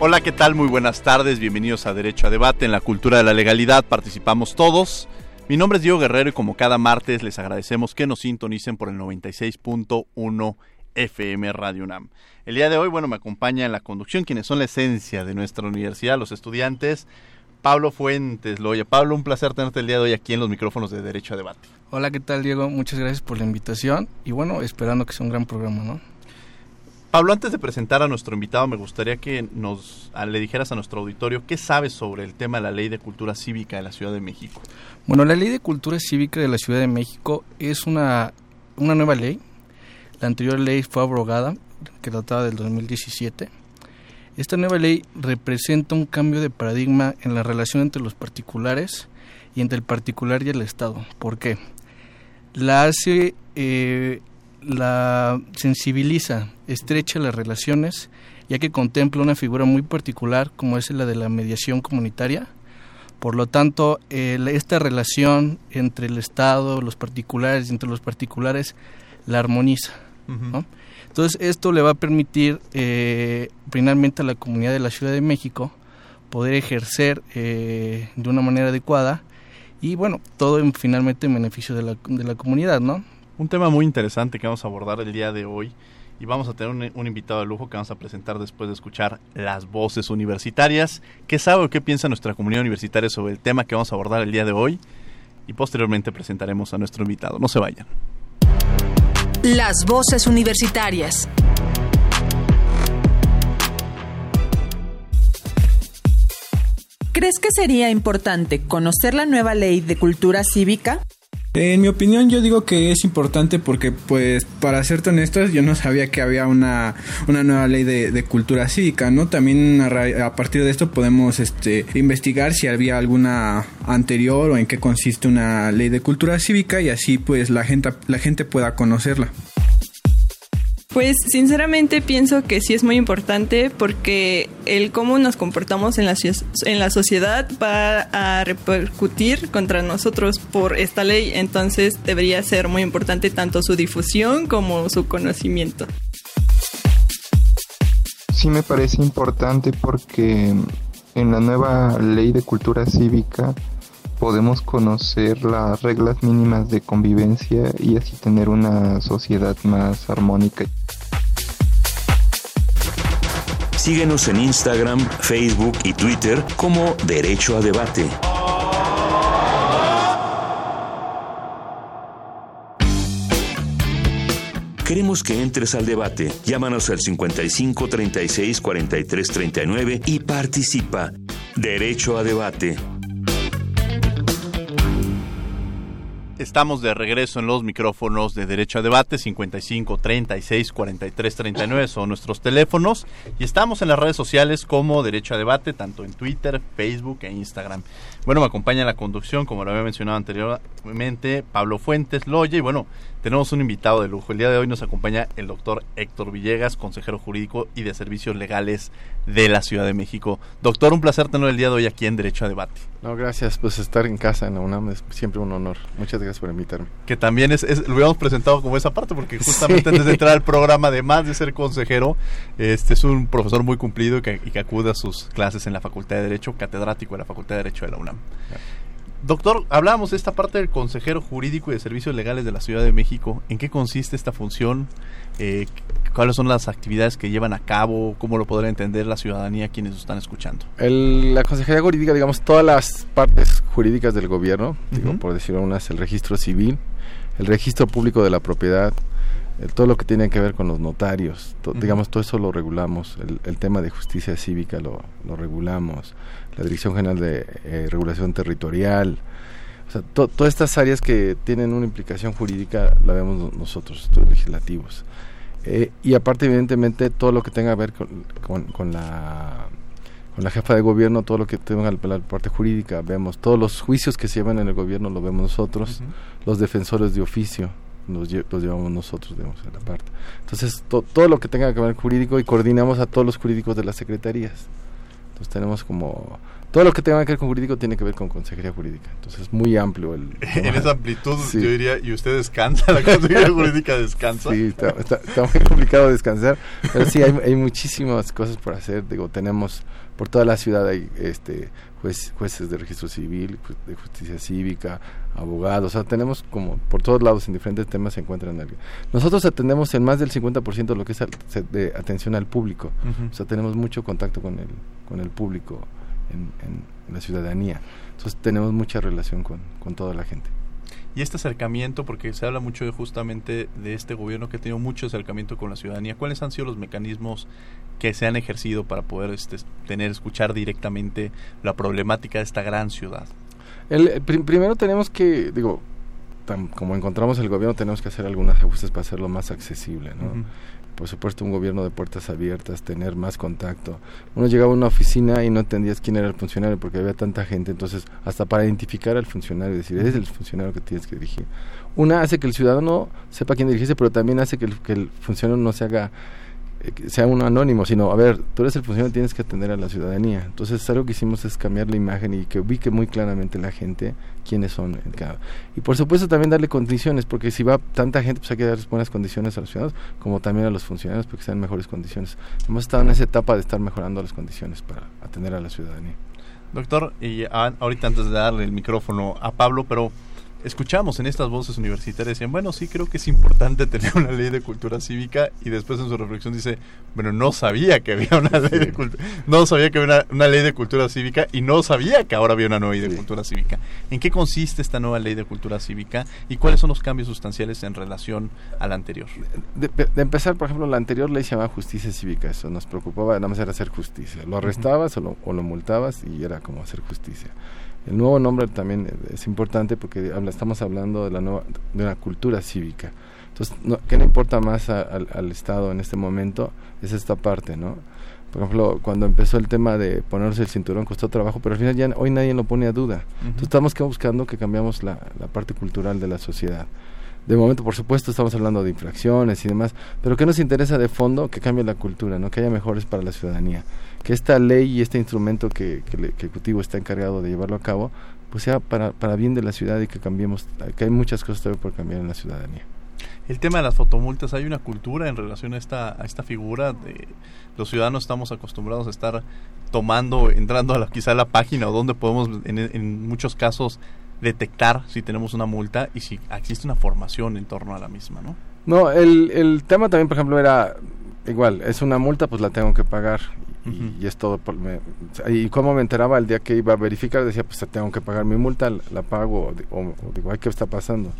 Hola, ¿qué tal? Muy buenas tardes, bienvenidos a Derecho a Debate. En la cultura de la legalidad participamos todos. Mi nombre es Diego Guerrero y como cada martes les agradecemos que nos sintonicen por el 96.1 FM Radio UNAM. El día de hoy, bueno, me acompaña en la conducción quienes son la esencia de nuestra universidad, los estudiantes. Pablo Fuentes Loya. Pablo, un placer tenerte el día de hoy aquí en los micrófonos de Derecho a Debate. Hola, ¿qué tal Diego? Muchas gracias por la invitación y bueno, esperando que sea un gran programa, ¿no? Pablo, antes de presentar a nuestro invitado, me gustaría que nos le dijeras a nuestro auditorio qué sabes sobre el tema de la Ley de Cultura Cívica de la Ciudad de México. Bueno, la Ley de Cultura Cívica de la Ciudad de México es una, una nueva ley. La anterior ley fue abrogada, que databa del 2017. Esta nueva ley representa un cambio de paradigma en la relación entre los particulares y entre el particular y el Estado. ¿Por qué? La hace eh, la sensibiliza, estrecha las relaciones, ya que contempla una figura muy particular como es la de la mediación comunitaria. Por lo tanto, esta relación entre el Estado, los particulares y entre los particulares la armoniza. Entonces, esto le va a permitir eh, finalmente a la comunidad de la Ciudad de México poder ejercer eh, de una manera adecuada y, bueno, todo finalmente en beneficio de la, de la comunidad, ¿no? Un tema muy interesante que vamos a abordar el día de hoy y vamos a tener un, invitado de lujo que vamos a presentar después de escuchar las voces universitarias. ¿Qué sabe o qué piensa nuestra comunidad universitaria sobre el tema que vamos a abordar el día de hoy? Y posteriormente presentaremos a nuestro invitado. No se vayan. Las voces universitarias. ¿Crees que sería importante conocer la nueva ley de cultura cívica? En mi opinión yo digo que es importante porque pues para ser honestos yo no sabía que había una, una nueva ley de, cultura cívica, ¿no? También a, partir de esto podemos este, investigar si había alguna anterior o en qué consiste una ley de cultura cívica y así pues la gente, la gente pueda conocerla. Pues sinceramente pienso que sí es muy importante porque el cómo nos comportamos en la, en la sociedad va a repercutir contra nosotros por esta ley, entonces debería ser muy importante tanto su difusión como su conocimiento. Sí me parece importante porque en la nueva ley de cultura cívica podemos conocer las reglas mínimas de convivencia y así tener una sociedad más armónica. Síguenos en Instagram, Facebook y Twitter como Derecho a Debate. Queremos que entres al debate. Llámanos al 55 36 43 39 y participa. Derecho a debate. Estamos de regreso en los micrófonos de Derecho a Debate 55 36 43 39 son nuestros teléfonos y estamos en las redes sociales como Derecho a Debate tanto en Twitter, Facebook e Instagram. Bueno, me acompaña en la conducción, como lo había mencionado anteriormente, Pablo Fuentes Loya y bueno, tenemos un invitado de lujo. El día de hoy nos acompaña el doctor Héctor Villegas, consejero jurídico y de servicios legales de la Ciudad de México. Doctor, un placer tenerlo el día de hoy aquí en Derecho a Debate. No, gracias. Pues estar en casa en la UNAM es siempre un honor. Muchas gracias por invitarme. Que también es, lo habíamos presentado como esa parte, porque justamente antes de entrar al programa, además de ser consejero, este es un profesor muy cumplido y que, acude a sus clases en la Facultad de Derecho, catedrático de la Facultad de Derecho de la UNAM. Doctor, hablábamos de esta parte del consejero jurídico y de servicios legales de la Ciudad de México. ¿En qué consiste esta función? Eh, ¿Cuáles son las actividades que llevan a cabo? ¿Cómo lo podrá entender la ciudadanía quienes están escuchando? El- la Consejería Jurídica, digamos, todas las partes jurídicas del gobierno, digo, por decirlo unas, el registro civil, el registro público de la propiedad, todo lo que tiene que ver con los notarios, to- digamos, todo eso lo regulamos, el, el tema de justicia cívica lo, lo regulamos, la Dirección General de eh, Regulación Territorial, o sea, to- todas estas áreas que tienen una implicación jurídica la vemos no- nosotros, estudios legislativos. Eh, y aparte, evidentemente, todo lo que tenga que ver con, con- con la con la jefa de gobierno, todo lo que tenga la la parte jurídica, vemos todos los juicios que se llevan en el gobierno, lo vemos nosotros, los defensores de oficio, los, lle- los llevamos nosotros, digamos, en la parte. Entonces, to- todo lo que tenga que ver jurídico y coordinamos a todos los jurídicos de las secretarías. Entonces, tenemos como... Todo lo que tenga que ver con jurídico tiene que ver con consejería jurídica. Entonces, es muy amplio el... En esa amplitud, Sí. yo diría, ¿y usted descansa? ¿La consejería jurídica descansa? Sí, está, está- está muy complicado descansar, pero sí, hay, hay muchísimas cosas por hacer. Digo, tenemos por toda la ciudad hay este juez- jueces de registro civil, ju- de justicia cívica, abogados, o sea, tenemos como por todos lados en diferentes temas se encuentran alguien. Nosotros atendemos en más del 50% de lo que es de atención al público, o sea, tenemos mucho contacto con el, con el público en la ciudadanía, entonces tenemos mucha relación con, con toda la gente. Y este acercamiento, porque se habla mucho de justamente de este gobierno que ha tenido mucho acercamiento con la ciudadanía, ¿cuáles han sido los mecanismos que se han ejercido para poder este, tener, escuchar directamente la problemática de esta gran ciudad? El, prim- primero tenemos que, digo, tam- como encontramos el gobierno, tenemos que hacer algunos ajustes para hacerlo más accesible, ¿no? Por supuesto, un gobierno de puertas abiertas, tener más contacto. Uno llegaba a una oficina y no entendías quién era el funcionario porque había tanta gente, entonces hasta para identificar al funcionario, decir, eres el funcionario que tienes que dirigir. Una hace que el ciudadano sepa quién dirigirse, pero también hace que el, que el funcionario no se haga eh, sea un anónimo, sino, a ver, tú eres el funcionario, tienes que atender a la ciudadanía. Entonces, algo que hicimos es cambiar la imagen y que ubique muy claramente la gente quiénes son. en cada- Y por supuesto también darle condiciones, porque si va tanta gente, pues hay que dar buenas condiciones a los ciudadanos, como también a los funcionarios, porque sean mejores condiciones. Hemos estado en esa etapa de estar mejorando las condiciones para atender a la ciudadanía. Doctor, y a- ahorita antes de darle el micrófono a Pablo, pero escuchamos en estas voces universitarias, decían, bueno, sí creo que es importante tener una ley de cultura cívica y después en su reflexión dice, bueno, no sabía que había una ley de cultura, no sabía que había una, una ley de cultura cívica y no sabía que ahora había una nueva ley de cultura cívica. ¿En qué consiste esta nueva ley de cultura cívica y cuáles son los cambios sustanciales en relación a la anterior? De, de- de empezar, por ejemplo, la anterior ley se llamaba justicia cívica, eso nos preocupaba, nada más era hacer justicia. Lo arrestabas o, lo, o lo multabas y era como hacer justicia. El nuevo nombre también es importante porque habla- estamos hablando de la nueva de una cultura cívica. Entonces, no, ¿qué le importa más a- al, al Estado en este momento? Es esta parte, ¿no? Por ejemplo, cuando empezó el tema de ponerse el cinturón costó trabajo, pero al final ya hoy nadie lo pone a duda. Entonces estamos buscando que cambiamos la, la parte cultural de la sociedad. De momento, por supuesto, estamos hablando de infracciones y demás, pero ¿qué nos interesa de fondo? Que cambie la cultura, ¿no? que haya mejores para la ciudadanía. Que esta ley y este instrumento que, que el Ejecutivo está encargado de llevarlo a cabo, pues sea para, para bien de la ciudad y que cambiemos, que hay muchas cosas todavía por cambiar en la ciudadanía. El tema de las fotomultas, hay una cultura en relación a esta, a esta figura. De, los ciudadanos estamos acostumbrados a estar tomando, entrando a la, quizá a la página o donde podemos, en, en muchos casos, detectar si tenemos una multa y si existe una formación en torno a la misma, ¿no? No, el, el tema también, por ejemplo, era igual, es una multa, pues la tengo que pagar. Y, y es todo. Por, me- y cómo me enteraba el día que iba a verificar, decía, pues tengo que pagar mi multa, la, la pago, o- o digo, ay, ¿qué está pasando?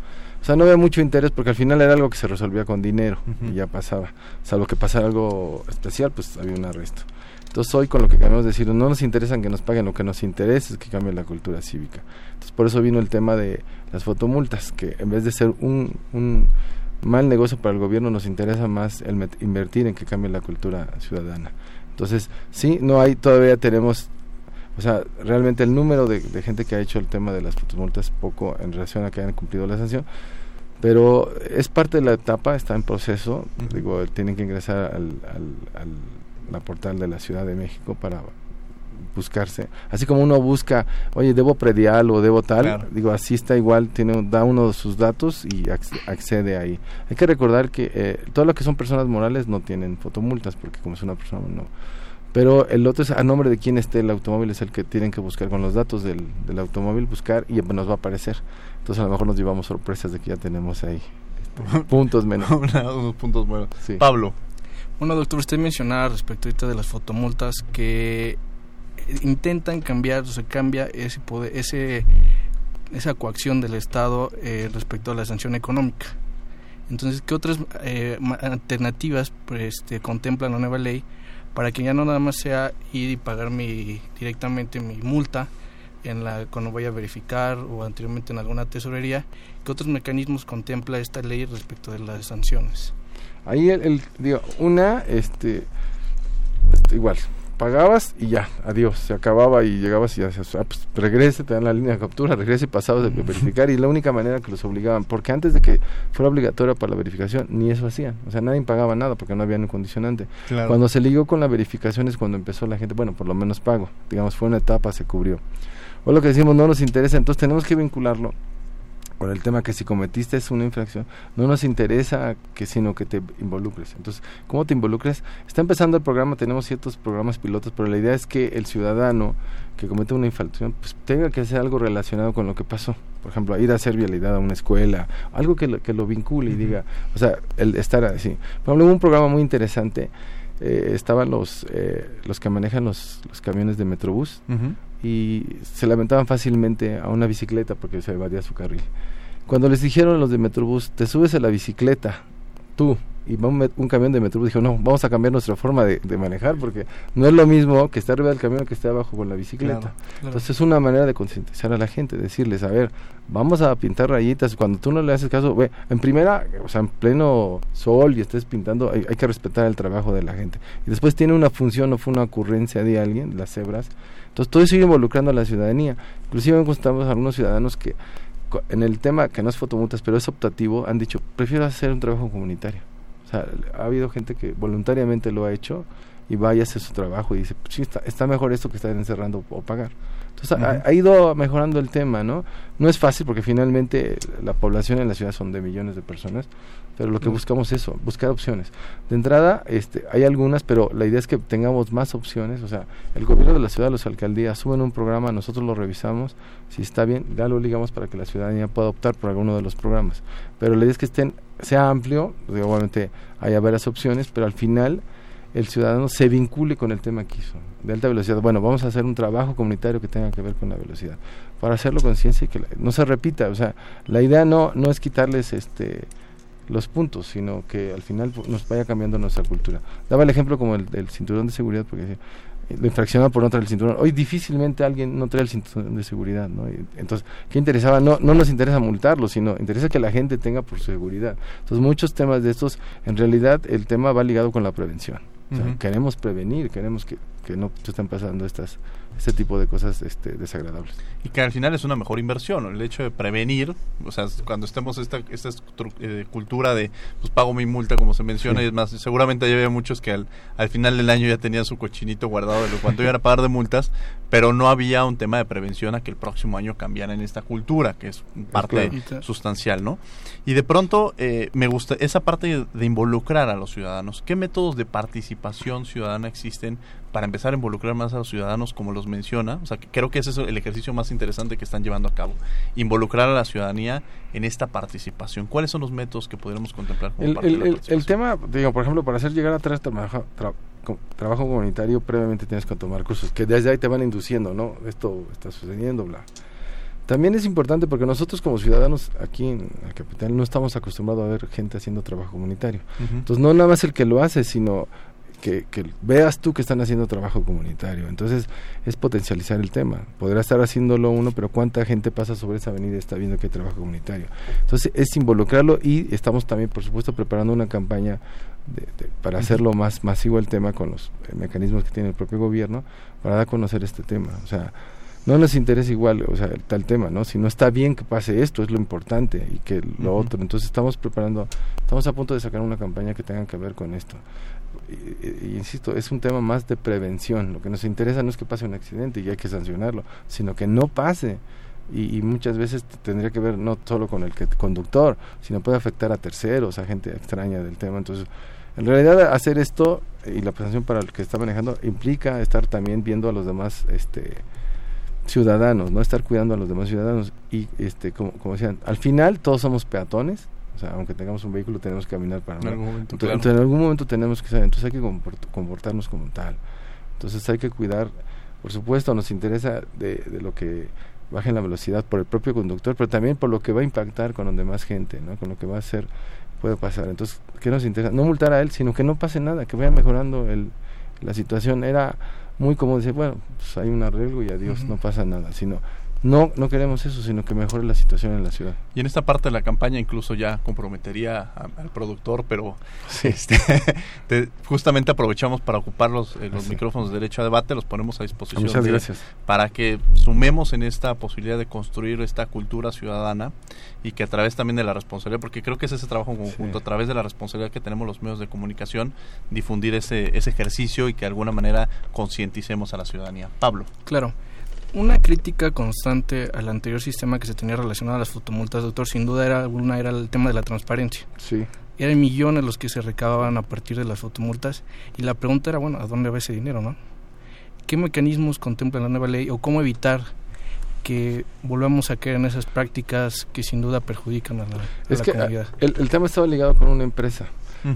O sea, no había mucho interés porque al final era algo que se resolvía con dinero y ya pasaba. Salvo que pasara algo especial, pues había un arresto. Entonces hoy con lo que queremos decir, no nos interesa que nos paguen, lo que nos interesa es que cambie la cultura cívica. Entonces por eso vino el tema de las fotomultas, que en vez de ser un, un mal negocio para el gobierno, nos interesa más el met- invertir en que cambie la cultura ciudadana. Entonces, sí, no hay, todavía tenemos, o sea, realmente el número de, de gente que ha hecho el tema de las fotomultas es poco en relación a que hayan cumplido la sanción, pero es parte de la etapa, está en proceso, digo, tienen que ingresar al, al, al la portal de la Ciudad de México para buscarse, así como uno busca, oye, debo predial o debo tal, Claro. digo, así está igual, tiene da uno de sus datos y acc- accede ahí. Hay que recordar que eh, todo lo que son personas morales no tienen fotomultas, porque como es una persona no, pero el otro es a nombre de quién esté el automóvil, es el que tienen que buscar con los datos del, del automóvil, buscar y nos va a aparecer. Entonces a lo mejor nos llevamos sorpresas de que ya tenemos ahí este, puntos menos. unos puntos buenos. Pablo. Bueno, doctor, usted mencionaba respecto ahorita de las fotomultas que intentan cambiar, o se cambia ese poder, ese esa coacción del Estado eh, respecto a la sanción económica. Entonces, ¿qué otras eh, alternativas pues, este, contempla la nueva ley para que ya no nada más sea ir y pagar mi, directamente mi multa en la cuando voy a verificar o anteriormente en alguna tesorería? ¿Qué otros mecanismos contempla esta ley respecto de las sanciones? Ahí el, digo, una, este, este igual, pagabas y ya, adiós, se acababa y llegabas y decías, ah, pues regrese, te dan la línea de captura, regrese y pasabas de verificar y la única manera que los obligaban, porque antes de que fuera obligatoria para la verificación, ni eso hacían, o sea, nadie pagaba nada porque no había un condicionante. Cuando se ligó con la verificación es cuando empezó la gente, bueno, por lo menos pago, digamos, fue una etapa, se cubrió. O lo que decimos, no nos interesa, entonces tenemos que vincularlo con el tema que si cometiste es una infracción, no nos interesa que sino que te involucres. Entonces, ¿cómo te involucres? Está empezando el programa, tenemos ciertos programas pilotos, pero la idea es que el ciudadano que comete una infracción pues tenga que hacer algo relacionado con lo que pasó. Por ejemplo, ir a hacer vialidad a una escuela, algo que lo, que lo vincule y diga, o sea, el estar así. Por ejemplo, hubo un programa muy interesante eh, estaban los eh, los que manejan los, los camiones de Metrobús y se lamentaban fácilmente a una bicicleta porque se evadía su carril. Cuando les dijeron los de Metrobús, te subes a la bicicleta, tú, y va un, camión de Metrobús, dijo, no, vamos a cambiar nuestra forma de, manejar porque no es lo mismo que estar arriba del camión que estar abajo con la bicicleta. Entonces es una manera de concientizar a la gente, decirles, a ver, vamos a pintar rayitas, cuando tú no le haces caso, ve, en primera, o sea, en pleno sol y estés pintando, hay, hay que respetar el trabajo de la gente. Y después tiene una función, no fue una ocurrencia de alguien, las cebras, entonces todo eso sigue involucrando a la ciudadanía. Inclusive encontramos a algunos ciudadanos que en el tema que no es fotomultas, pero es optativo, han dicho, prefiero hacer un trabajo comunitario. O sea, ha habido gente que voluntariamente lo ha hecho y vaya a hacer su trabajo y dice, sí, está, está mejor esto que estar encerrando o pagar. Entonces ha, ido mejorando el tema, ¿no? No es fácil porque finalmente la población en la ciudad son de millones de personas, pero lo que buscamos es eso, buscar opciones. De entrada, este, hay algunas, pero la idea es que tengamos más opciones. O sea, el gobierno de la ciudad, los alcaldías suben un programa, nosotros lo revisamos, si está bien, ya lo ligamos para que la ciudadanía pueda optar por alguno de los programas. Pero la idea es que estén, sea amplio, obviamente haya varias opciones, pero al final el ciudadano se vincule con el tema que hizo, de alta velocidad. Bueno, vamos a hacer un trabajo comunitario que tenga que ver con la velocidad, para hacerlo con ciencia y que no se repita. O sea, la idea no, no es quitarles este los puntos, sino que al final nos vaya cambiando nuestra cultura. Daba el ejemplo como el del cinturón de seguridad, porque decía, eh, lo infracciona por no traer el cinturón. Hoy difícilmente alguien no trae el cinturón de seguridad, ¿no? Entonces, ¿qué interesaba? No, no nos interesa multarlo, sino interesa que la gente tenga por seguridad. Entonces, muchos temas de estos, en realidad, el tema va ligado con la prevención. Queremos prevenir, queremos que, que no se estén pasando estas este tipo de cosas este, desagradables. Y que al final es una mejor inversión, el hecho de prevenir, o sea, cuando estemos esta, esta eh, cultura de pues pago mi multa como se menciona y es más, seguramente ya había muchos que al, al final del año ya tenían su cochinito guardado de lo cuánto iban a pagar de multas, pero no había un tema de prevención a que el próximo año cambiara en esta cultura, que es parte sustancial, ¿no? Y de pronto eh, me gusta esa parte de involucrar a los ciudadanos. ¿Qué métodos de participación ciudadana existen para empezar a involucrar más a los ciudadanos como los menciona. O sea, creo que ese es el ejercicio más interesante que están llevando a cabo. Involucrar a la ciudadanía en esta participación. ¿Cuáles son los métodos que podríamos contemplar como el, el, tema, digo, por ejemplo, para hacer llegar a través trabajo, trabajo comunitario, previamente tienes que tomar cursos que desde ahí te van induciendo, ¿no? Esto está sucediendo, bla. También es importante porque nosotros como ciudadanos aquí en la capital no estamos acostumbrados a ver gente haciendo trabajo comunitario. Entonces no nada más el que lo hace, sino que, veas tú que están haciendo trabajo comunitario. Entonces, es potencializar el tema. Podrá estar haciéndolo uno, pero ¿cuánta gente pasa sobre esa avenida y está viendo que hay trabajo comunitario? Entonces, es involucrarlo y estamos también, por supuesto, preparando una campaña para hacerlo más masivo el tema con los eh, mecanismos que tiene el propio gobierno para dar a conocer este tema. O sea, no nos interesa igual, o sea, tal tema, ¿no? Si no está bien que pase esto, es lo importante y que lo otro. Entonces estamos preparando, estamos a punto de sacar una campaña que tenga que ver con esto insisto, es un tema más de prevención. Lo que nos interesa no es que pase un accidente y hay que sancionarlo, sino que no pase. Y, muchas veces tendría que ver no solo con el conductor, sino puede afectar a terceros, a gente extraña del tema. Entonces, En realidad hacer esto y la presentación para el que está manejando implica estar también viendo a los demás este ciudadanos, no estar cuidando a los demás ciudadanos y este como decían, al final todos somos peatones, o sea, aunque tengamos un vehículo tenemos que caminar para En algún momento, entonces, claro. entonces, en algún momento tenemos que saber, entonces hay que comport- comportarnos como tal. Entonces hay que cuidar, por supuesto, nos interesa de, de lo que bajen la velocidad por el propio conductor, pero también por lo que va a impactar con los demás gente, ¿no? Con lo que va a hacer puede pasar. Entonces, ¿qué nos interesa? No multar a él, sino que no pase nada, que vaya mejorando el, la situación. Era muy como decir, bueno, pues hay un arreglo y adiós, Ujú. no pasa nada, sino no no queremos eso, sino que mejore la situación en la ciudad. Y en esta parte de la campaña incluso ya comprometería a- al productor, pero este, te- justamente aprovechamos para ocupar los, eh, los micrófonos de derecho a debate, los ponemos a disposición Muchas de- gracias. para que sumemos en esta posibilidad de construir esta cultura ciudadana y que a través también de la responsabilidad, porque creo que es ese trabajo en conjunto, Sí. a través de la responsabilidad que tenemos los medios de comunicación, difundir ese, ese ejercicio y que de alguna manera concienticemos a la ciudadanía. Pablo. Claro. Una crítica constante al anterior sistema que se tenía relacionado a las fotomultas, doctor, sin duda era una era el tema de la transparencia. Sí. Eran millones los que se recababan a partir de las fotomultas y la pregunta era, bueno, ¿a dónde va ese dinero, no? ¿Qué mecanismos contempla la nueva ley o cómo evitar que volvamos a caer en esas prácticas que sin duda perjudican a la, a Es la que comunidad? ah, el, el tema estaba ligado con una empresa.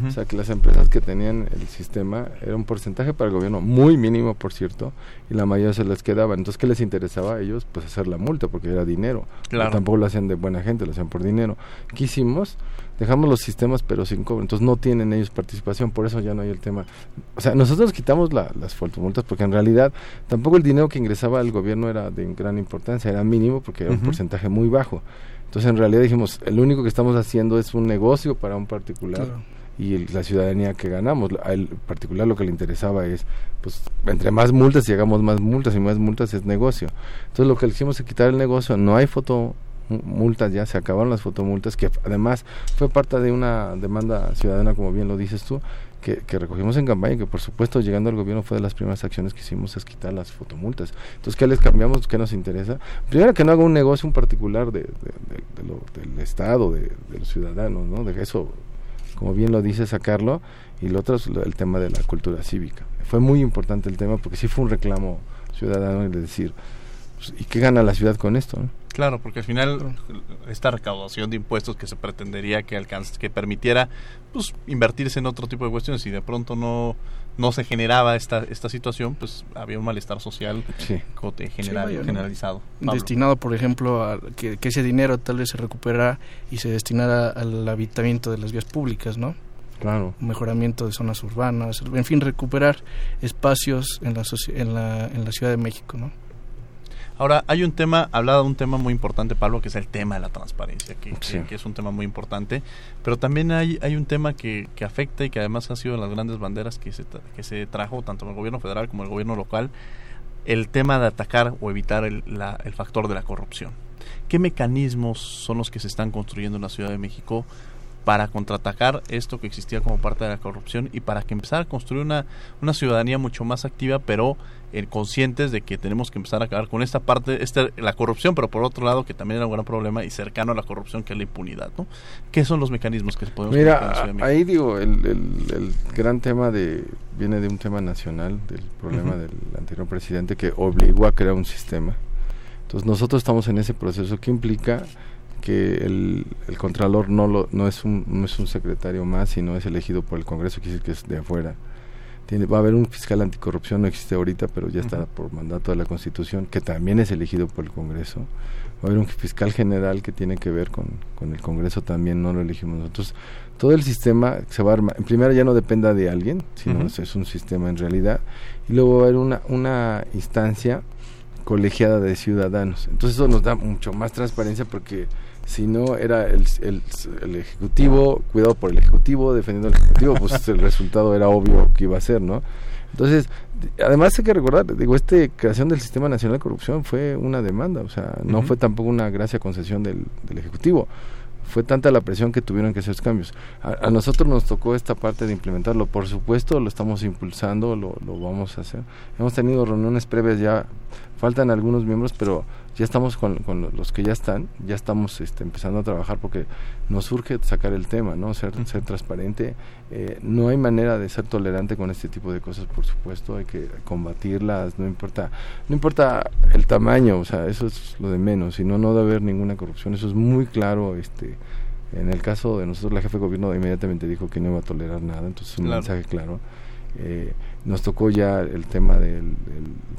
O sea, que las empresas que tenían el sistema era un porcentaje para el gobierno muy mínimo, por cierto, y la mayoría se les quedaba. Entonces, ¿qué les interesaba a ellos? Pues hacer la multa, porque era dinero. Claro. Tampoco lo hacían de buena gente, lo hacían por dinero. ¿Qué hicimos? Dejamos los sistemas, pero sin cobro. Entonces, no tienen ellos participación, por eso ya no hay el tema. O sea, nosotros quitamos la- las fotomultas porque en realidad tampoco el dinero que ingresaba al gobierno era de gran importancia, era mínimo porque era un porcentaje muy bajo. Entonces, en realidad dijimos, el único que estamos haciendo es un negocio para un particular Claro. Y el- la ciudadanía que ganamos. A él en particular lo que le interesaba es, pues, entre más multas, si hagamos más multas y más multas es negocio. Entonces lo que le hicimos es quitar el negocio, no hay foto mu- multas ya, se acabaron las fotomultas, que además fue parte de una demanda ciudadana, como bien lo dices tú, que, que recogimos en campaña que por supuesto llegando al gobierno fue de las primeras acciones que hicimos es quitar las fotomultas. Entonces, ¿qué les cambiamos? ¿Qué nos interesa? Primero que no haga un negocio un particular de, lo- del Estado, de los ciudadanos, ¿no? De eso como bien lo dice, sacarlo. Y lo otro es el tema de la cultura cívica. Fue muy importante el tema porque sí fue un reclamo ciudadano y de decir, pues, ¿y qué gana la ciudad con esto? no? Claro, porque al final esta recaudación de impuestos que se pretendería que alcance, que permitiera pues invertirse en otro tipo de cuestiones y de pronto no no se generaba esta esta situación, pues había un malestar social Sí. general, generalizado. Pablo. destinado, por ejemplo, a que, que ese dinero tal vez se recuperara y se destinara al habitamiento de las vías públicas, ¿no? Claro. Mejoramiento de zonas urbanas, en fin, recuperar espacios en la, en la, en la Ciudad de México, ¿no? Ahora, hay un tema, hablaba de un tema muy importante, Pablo, que es el tema de la transparencia, que, Sí. que es un tema muy importante, pero también hay, hay un tema que, que afecta y que además ha sido de las grandes banderas que se, que se trajo tanto en el gobierno federal como en el gobierno local, el tema de atacar o evitar el, la- el factor de la corrupción. ¿Qué mecanismos son los que se están construyendo en la Ciudad de México para contraatacar esto que existía como parte de la corrupción y para que empezar a construir una, una ciudadanía mucho más activa, pero eh, conscientes de que tenemos que empezar a acabar con esta parte, esta, la corrupción, pero por otro lado que también era un gran problema y cercano a la corrupción que es la impunidad, ¿no? ¿Qué son los mecanismos que se podemos Mira, en ahí digo, el, el- el gran tema de viene de un tema nacional, del problema del anterior presidente que obligó a crear un sistema. Entonces nosotros estamos en ese proceso que implica que el, el contralor no lo, no es un no es un secretario más, sino es elegido por el Congreso, quiere decir que es de afuera. Tiene, va a haber un fiscal anticorrupción, no existe ahorita, pero ya está por mandato de la Constitución, que también es elegido por el Congreso. Va a haber un fiscal general que tiene que ver con, con el Congreso también, no lo elegimos nosotros. Todo el sistema se va a armar. En primera ya no dependa de alguien, sino es un sistema en realidad. Y luego va a haber una, una instancia colegiada de ciudadanos. Entonces eso nos da mucho más transparencia porque si no era el, el, el ejecutivo, cuidado por el ejecutivo, defendiendo al ejecutivo, pues el resultado era obvio que iba a ser, ¿no? Entonces, además hay que recordar, digo, esta creación del Sistema Nacional de Corrupción fue una demanda, o sea, no fue tampoco una gracia concesión del, del Ejecutivo. Fue tanta la presión que tuvieron que hacer cambios. A, a nosotros nos tocó esta parte de implementarlo. Por supuesto, lo estamos impulsando, lo, lo vamos a hacer. Hemos tenido reuniones previas ya faltan algunos miembros, pero ya estamos con, los que ya están, ya estamos este, empezando a trabajar porque nos surge sacar el tema, ¿no? Ser, ser transparente. Eh, no hay manera de ser tolerante con este tipo de cosas, por supuesto, hay que combatirlas, no importa, no importa el tamaño, o sea, eso es lo de menos, sino no debe haber ninguna corrupción, eso es muy claro, este, en el caso de nosotros, la jefe de gobierno inmediatamente dijo que no iba a tolerar nada, entonces un mensaje claro. Eh, nos tocó ya el tema del,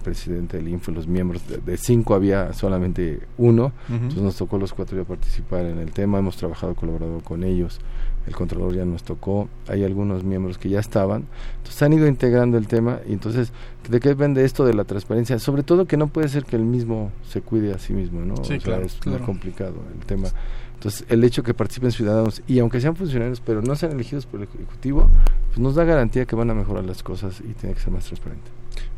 presidente del Info, los miembros, de, cinco había solamente uno, entonces nos tocó los cuatro ya participar en el tema, hemos trabajado colaborado con ellos, el controlador ya nos tocó, hay algunos miembros que ya estaban, entonces han ido integrando el tema y entonces, ¿de qué depende esto de la transparencia? Sobre todo que no puede ser que el mismo se cuide a sí mismo, ¿no? Sí, claro, es muy complicado el tema. Entonces, el hecho que participen ciudadanos y aunque sean funcionarios, pero no sean elegidos por el Ejecutivo, pues nos da garantía que van a mejorar las cosas y tiene que ser más transparente.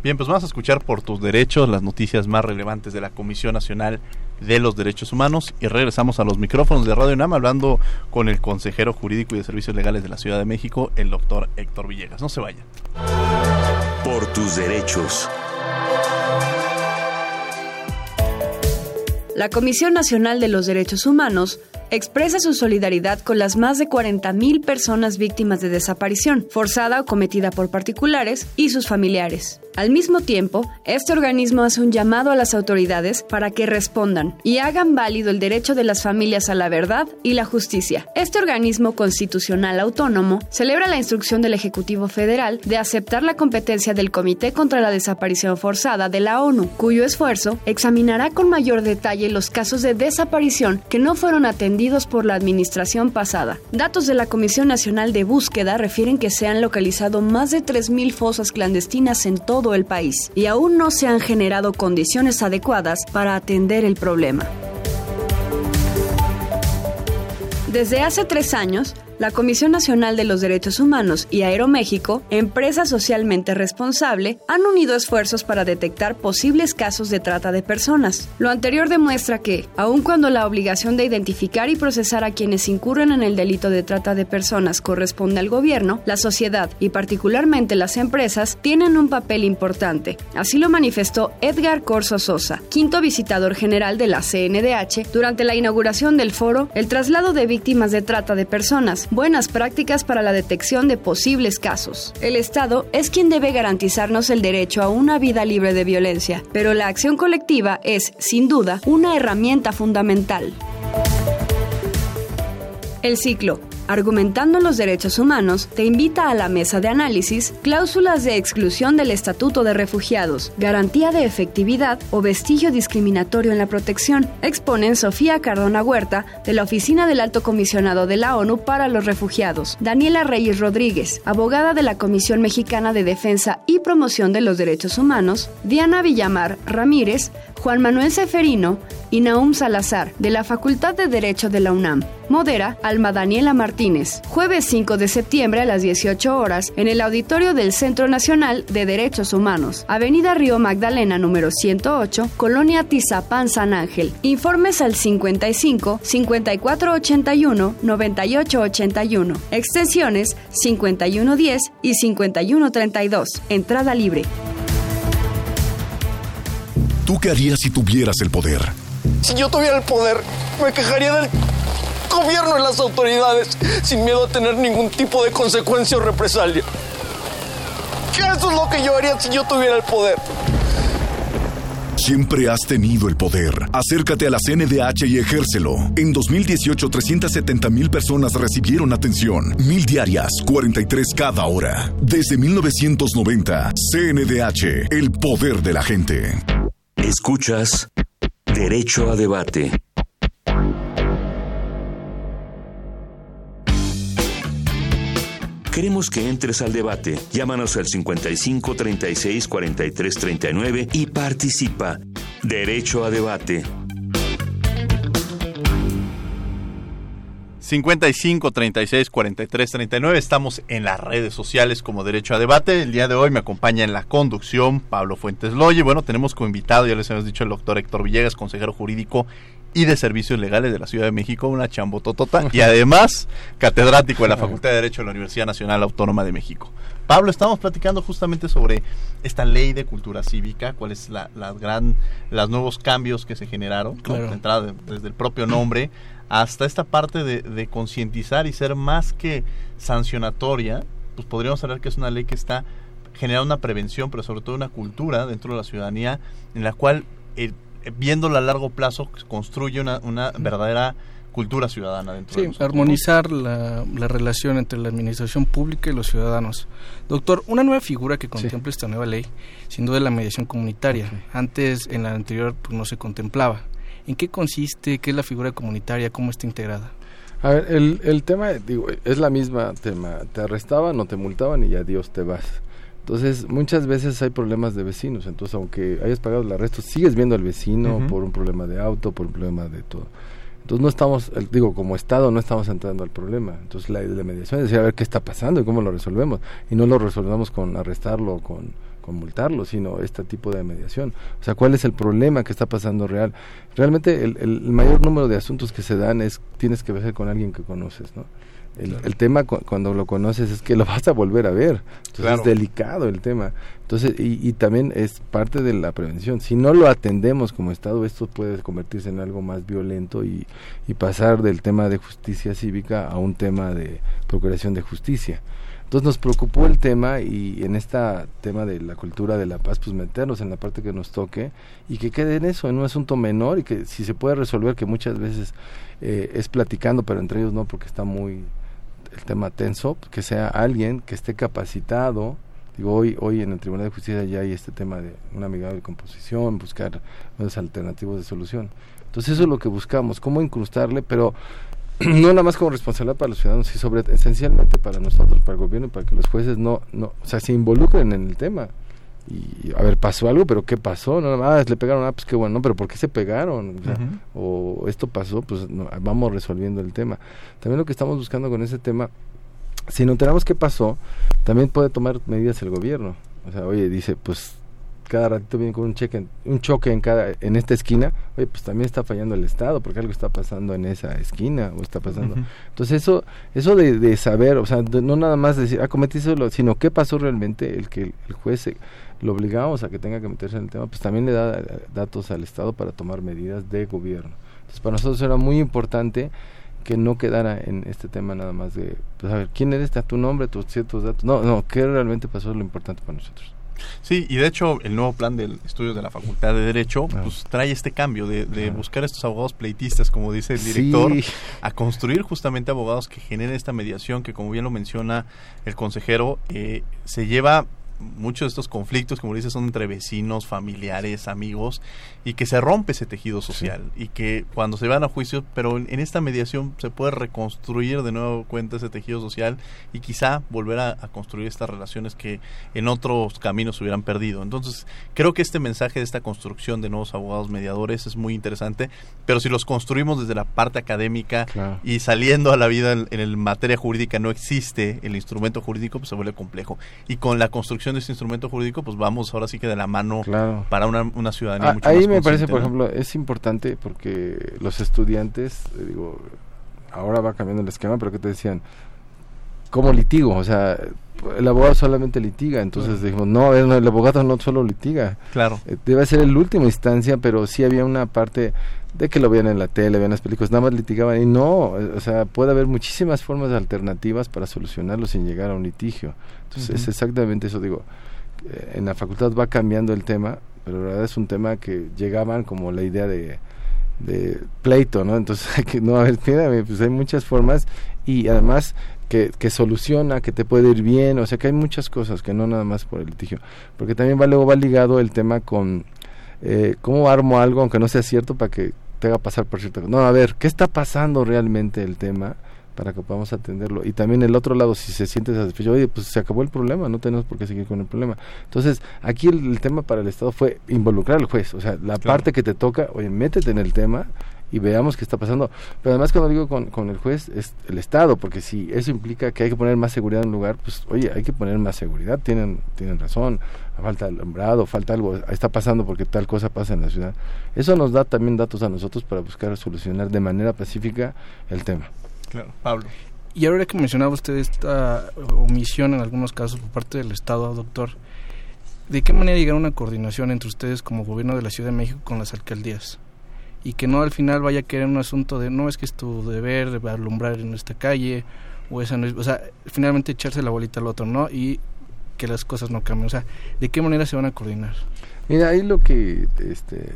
Bien, pues vamos a escuchar por tus derechos las noticias más relevantes de la Comisión Nacional de los Derechos Humanos y regresamos a los micrófonos de Radio UNAM hablando con el consejero jurídico y de servicios legales de la Ciudad de México, el doctor Héctor Villegas. No se vayan. Por tus derechos. La Comisión Nacional de los Derechos Humanos expresa su solidaridad con las más de 40.000 personas víctimas de desaparición, forzada o cometida por particulares y sus familiares. Al mismo tiempo, este organismo hace un llamado a las autoridades para que respondan y hagan válido el derecho de las familias a la verdad y la justicia. Este organismo constitucional autónomo celebra la instrucción del Ejecutivo Federal de aceptar la competencia del Comité contra la Desaparición Forzada de la ONU, cuyo esfuerzo examinará con mayor detalle los casos de desaparición que no fueron atendidos por la administración pasada. Datos de la Comisión Nacional de Búsqueda refieren que se han localizado más de 3.000 fosas clandestinas en todo el país y aún no se han generado condiciones adecuadas para atender el problema. Desde hace tres años, la Comisión Nacional de los Derechos Humanos y Aeroméxico, empresa socialmente responsable, han unido esfuerzos para detectar posibles casos de trata de personas. Lo anterior demuestra que, aun cuando la obligación de identificar y procesar a quienes incurren en el delito de trata de personas corresponde al gobierno, la sociedad y particularmente las empresas tienen un papel importante. Así lo manifestó Edgar Corso Sosa, quinto visitador general de la CNDH, durante la inauguración del foro El traslado de víctimas de trata de personas buenas prácticas para la detección de posibles casos. El Estado es quien debe garantizarnos el derecho a una vida libre de violencia, pero la acción colectiva es, sin duda, una herramienta fundamental. El ciclo argumentando los derechos humanos, te invita a la mesa de análisis cláusulas de exclusión del Estatuto de Refugiados, garantía de efectividad o vestigio discriminatorio en la protección. Exponen Sofía Cardona Huerta, de la Oficina del Alto Comisionado de la ONU para los Refugiados, Daniela Reyes Rodríguez, abogada de la Comisión Mexicana de Defensa y Promoción de los Derechos Humanos, Diana Villamar Ramírez, Juan Manuel Seferino y Naum Salazar, de la Facultad de Derecho de la UNAM. Modera Alma Daniela Martínez, jueves 5 de septiembre a las 18 horas en el auditorio del Centro Nacional de Derechos Humanos, Avenida Río Magdalena número 108, Colonia Tizapán San Ángel. Informes al 55 5481 9881, extensiones 5110 y 5132. Entrada libre. ¿Tú qué harías si tuvieras el poder? Si yo tuviera el poder, me quejaría del gobierno y las autoridades sin miedo a tener ningún tipo de consecuencia o represalia. Eso es lo que yo haría si yo tuviera el poder. Siempre has tenido el poder. Acércate a la CNDH y ejércelo. En 2018, 370 mil personas recibieron atención. Mil diarias, 43 cada hora. Desde 1990, CNDH, el poder de la gente. Escuchas Derecho a Debate. Queremos que entres al debate. Llámanos al 55 36 43 39 y participa. Derecho a debate. 55 36 43 39. Estamos en las redes sociales como Derecho a Debate. El día de hoy me acompaña en la conducción Pablo Fuentes Loye. Bueno, tenemos como invitado, ya les hemos dicho, el doctor Héctor Villegas, consejero jurídico y de Servicios Legales de la Ciudad de México, una chambototota, y además catedrático de la Facultad de Derecho de la Universidad Nacional Autónoma de México. Pablo, estamos platicando justamente sobre esta ley de cultura cívica, cuáles la, las gran, los nuevos cambios que se generaron, Claro. entrada desde el propio nombre hasta esta parte de, de concientizar y ser más que sancionatoria, pues podríamos hablar que es una ley que está generando una prevención, pero sobre todo una cultura dentro de la ciudadanía en la cual, eh, viéndola a largo plazo, construye una, una verdadera cultura ciudadana dentro de Sí, armonizar la, la relación entre la administración pública y los ciudadanos. Doctor, una nueva figura que contempla esta nueva ley, sin duda es la mediación comunitaria. Antes, en la anterior, pues, no se contemplaba. ¿En qué consiste? ¿Qué es la figura comunitaria? ¿Cómo está integrada? A ver, el, el tema, digo, es la misma tema. Te arrestaban o te multaban y adiós te vas. Entonces, muchas veces hay problemas de vecinos. Entonces, aunque hayas pagado el arresto, sigues viendo al vecino por un problema de auto, por un problema de todo. Entonces, no estamos, el- digo, como Estado no estamos entrando al problema. Entonces, la, la mediación es decir, a ver qué está pasando y cómo lo resolvemos. Y no lo resolvemos con arrestarlo o con, con multarlo, sino este tipo de mediación. O sea, ¿cuál es el problema que está pasando real? Realmente, el, el mayor número de asuntos que se dan es, tienes que ver con alguien que conoces, ¿no? El, el tema cu- cuando lo conoces es que lo vas a volver a ver. Entonces Claro. es delicado el tema. Entonces, y, y también es parte de la prevención. Si no lo atendemos como Estado, esto puede convertirse en algo más violento y, y pasar del tema de justicia cívica a un tema de procuración de justicia. Entonces nos preocupó el tema y en este tema de la cultura de la paz, pues meternos en la parte que nos toque y que quede en eso, en un asunto menor y que si se puede resolver, que muchas veces eh, es platicando, pero entre ellos no, porque está muy el tema tenso, que sea alguien que esté capacitado. Digo, hoy, hoy en el Tribunal de Justicia ya hay este tema de una amigable composición, buscar medios alternativos de solución. Entonces eso es lo que buscamos, cómo incrustarle, pero no nada más como responsabilidad para los ciudadanos, sino sobre esencialmente para nosotros, para el gobierno para que los jueces no, no, o sea, se involucren en el tema. Y a ver, pasó algo, pero ¿qué pasó? No, ah, le pegaron, ah, pues qué bueno, no, pero ¿por qué se pegaron? O, sea, o esto pasó, pues no, vamos resolviendo el tema. También lo que estamos buscando con ese tema, si no enteramos qué pasó, también puede tomar medidas el gobierno. O sea, oye, dice, pues cada ratito viene con un cheque, un choque en cada en esta esquina, oye, pues también está fallando el Estado, porque algo está pasando en esa esquina o está pasando. Entonces eso eso de, de saber, o sea, de no nada más decir, ah, cometí solo, sino qué pasó realmente, el que el juez se- lo obligamos a que tenga que meterse en el tema, pues también le da eh, datos al Estado para tomar medidas de gobierno. Entonces para nosotros era muy importante que no quedara en este tema nada más de, pues a ver, ¿quién eres? ¿A tu nombre, tus ciertos datos? No, no, ¿qué realmente pasó? Es lo importante para nosotros. Sí, y de hecho el nuevo plan de estudios de la Facultad de Derecho Ah. pues trae este cambio de, de buscar estos abogados pleitistas, como dice el director, Sí. a construir justamente abogados que generen esta mediación que, como bien lo menciona el consejero, eh, se lleva muchos de estos conflictos, como dice, son entre vecinos, familiares, amigos, y que se rompe ese tejido social, y que cuando se van a juicio, pero en, en esta mediación se puede reconstruir de nuevo cuenta ese tejido social y quizá volver a, a construir estas relaciones que en otros caminos se hubieran perdido. Entonces, creo que este mensaje de esta construcción de nuevos abogados mediadores es muy interesante, pero si los construimos desde la parte académica Claro. y saliendo a la vida en, en el materia jurídica no existe el instrumento jurídico, pues se vuelve complejo. Y con la construcción de este instrumento jurídico, pues vamos ahora sí que de la mano Claro. para una, una ciudadanía Ah, mucho ahí más me parece, consciente, por ejemplo, es importante porque los estudiantes, eh, digo, ahora va cambiando el esquema, pero que te decían, ¿cómo litigo? O sea, el abogado solamente litiga, entonces dijimos, no, el, abogado no solo litiga. Claro. Eh, debe ser el último instancia, pero sí había una parte de que lo veían en la tele, veían las películas, nada más litigaban y no, o sea, puede haber muchísimas formas alternativas para solucionarlo sin llegar a un litigio. Entonces, Ujú. es exactamente eso, digo, eh, en la facultad va cambiando el tema, pero la es un tema que llegaban como la idea de, de pleito, ¿no? Entonces, que, no, a ver, espérame, pues hay muchas formas y además que, que soluciona, que te puede ir bien, o sea que hay muchas cosas que no nada más por el litigio, porque también va luego va ligado el tema con eh, cómo armo algo aunque no sea cierto para que te haga pasar por cierto. No, a ver, ¿qué está pasando realmente el tema? Para que podamos atenderlo. Y también el otro lado, si se siente satisfecho, oye, pues se acabó el problema, no tenemos por qué seguir con el problema. Entonces, aquí el, el tema para el Estado fue involucrar al juez, o sea, la Claro. parte que te toca, oye, métete en el tema y veamos qué está pasando. Pero además cuando digo con, con el juez es el Estado, porque si eso implica que hay que poner más seguridad en un lugar, pues oye, hay que poner más seguridad, tienen, tienen razón, falta alumbrado, falta algo, está pasando porque tal cosa pasa en la ciudad. Eso nos da también datos a nosotros para buscar solucionar de manera pacífica el tema. Claro, Pablo. Y ahora que mencionaba usted esta omisión en algunos casos por parte del Estado, doctor, ¿de qué manera llegar a una coordinación entre ustedes como gobierno de la Ciudad de México con las alcaldías? Y que no al final vaya a querer un asunto de no es que es tu deber de alumbrar en esta calle o esa no es, o sea, finalmente echarse la bolita al otro, ¿no? Y que las cosas no cambien, o sea, ¿de qué manera se van a coordinar? Mira, ahí lo que este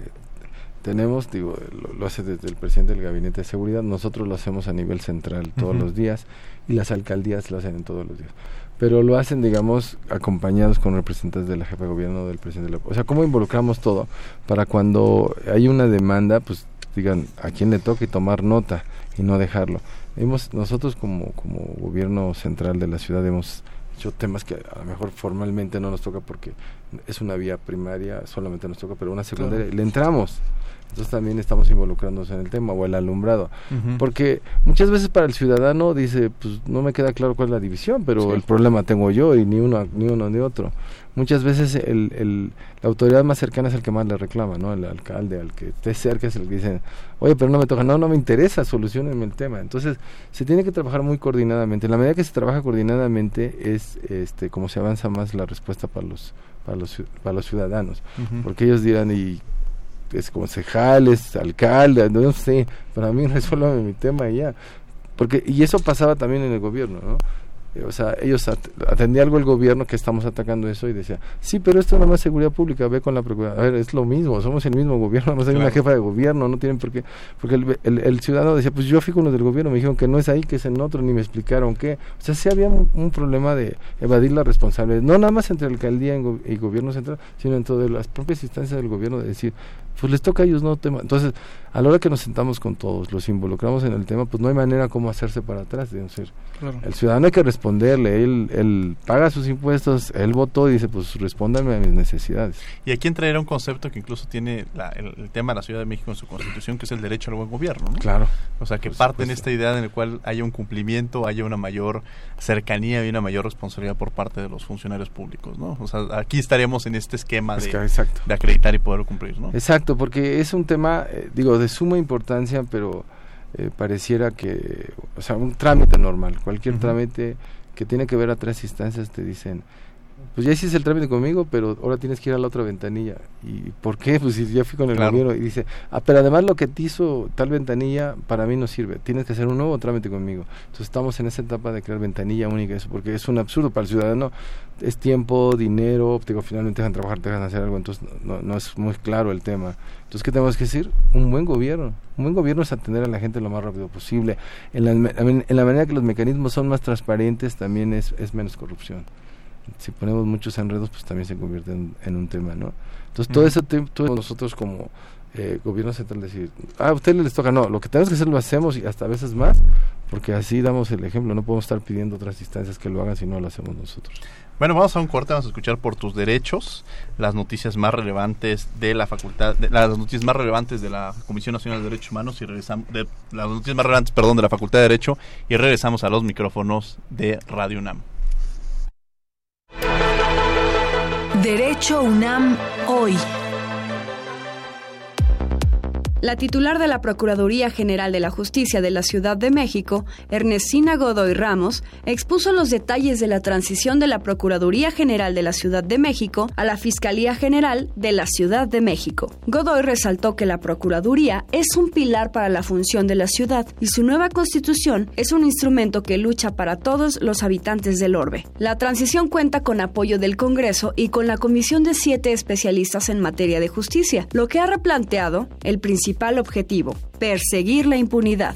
tenemos, digo, lo, hace desde el presidente del Gabinete de Seguridad, nosotros lo hacemos a nivel central todos los días y las alcaldías lo hacen en todos los días. Pero lo hacen, digamos, acompañados con representantes de la jefa de gobierno, del presidente de la... O sea, ¿cómo involucramos todo? Para cuando hay una demanda, pues digan a quién le toca y tomar nota y no dejarlo. Hemos, nosotros como, como gobierno central de la ciudad hemos hecho temas que a lo mejor formalmente no nos toca porque es una vía primaria, solamente nos toca, pero una secundaria, le entramos. Entonces también estamos involucrándonos en el tema o el alumbrado. Porque muchas veces para el ciudadano dice, pues no me queda claro cuál es la división, pero el problema tengo yo y ni uno ni uno ni otro. Muchas veces el, el, la autoridad más cercana es el que más le reclama, ¿no? El alcalde, al que esté cerca es el que dice, oye, pero no me toca, no, no me interesa, solucionenme el tema. Entonces se tiene que trabajar muy coordinadamente. En la medida que se trabaja coordinadamente es este como se avanza más la respuesta para los para los, para los ciudadanos. Porque ellos dirán, y es concejal, es alcalde, no sé, para mí resuélvame mi tema y ya. Porque, y eso pasaba también en el gobierno, ¿no? Eh, o sea, ellos atendía algo el gobierno que estamos atacando eso y decía, sí, pero esto no es más seguridad pública, ve con la procuraduría. A ver, es lo mismo, somos el mismo gobierno, no hay una jefa de gobierno, no tienen por qué. Porque el, el, ciudadano decía, pues yo fui con los del gobierno, me dijeron que no es ahí, que es en otro, ni me explicaron qué. O sea, sí había un, problema de evadir la responsabilidad, no nada más entre alcaldía y, gobierno central, sino en todas las propias instancias del gobierno de decir, pues les toca a ellos no tema. Entonces, a la hora que nos sentamos con todos, los involucramos en el tema, pues no hay manera como hacerse para atrás. Decir, El ciudadano hay que responderle, él, él paga sus impuestos, él votó y dice, pues respóndame a mis necesidades. Y aquí entraría un concepto que incluso tiene el, tema de la Ciudad de México en su constitución, que es el derecho al buen gobierno. Claro. O sea, que parte en esta idea en la cual haya un cumplimiento, haya una mayor cercanía y una mayor responsabilidad por parte de los funcionarios públicos, ¿no? O sea, aquí estaríamos en este esquema de, de acreditar y poder cumplir, ¿no? Exacto porque es un tema, eh, digo, de suma importancia, pero eh, pareciera que, o sea, un trámite normal, cualquier trámite que tiene que ver a tres instancias te dicen, pues ya hiciste el trámite conmigo, pero ahora tienes que ir a la otra ventanilla. ¿Y por qué? Pues si ya fui con el gobierno y dice, ah, pero además lo que te hizo tal ventanilla para mí no sirve, tienes que hacer un nuevo trámite conmigo. Entonces estamos en esa etapa de crear ventanilla única, eso porque es un absurdo para el ciudadano, es tiempo, dinero, digo, finalmente te dejan trabajar, te dejan hacer algo, entonces no, no es muy claro el tema. Entonces, ¿qué tenemos que decir? Un buen gobierno. Un buen gobierno es atender a la gente lo más rápido posible. En la, en la manera que los mecanismos son más transparentes, también es, es menos corrupción si ponemos muchos enredos, pues también se convierte en, un tema, ¿no? Entonces, todo ese tiempo, nosotros como eh, gobierno central decir, ah, a ustedes les toca, no, lo que tenemos que hacer lo hacemos y hasta a veces más, porque así damos el ejemplo, no podemos estar pidiendo otras instancias que lo hagan si no lo hacemos nosotros. Bueno, vamos a un corte, vamos a escuchar por tus derechos las noticias más relevantes de la facultad, las noticias más relevantes de la Comisión Nacional de Derechos Humanos y regresamos, de, las noticias más relevantes, perdón, de la Facultad de Derecho y regresamos a los micrófonos de Radio UNAM. Derecho UNAM hoy. La titular de la Procuraduría General de la Justicia de la Ciudad de México, Ernestina Godoy Ramos, expuso los detalles de la transición de la Procuraduría General de la Ciudad de México a la Fiscalía General de la Ciudad de México. Godoy resaltó que la Procuraduría es un pilar para la función de la ciudad y su nueva constitución es un instrumento que lucha para todos los habitantes del orbe. La transición cuenta con apoyo del Congreso y con la comisión de siete especialistas en materia de justicia, lo que ha replanteado el principio objetivo, perseguir la impunidad.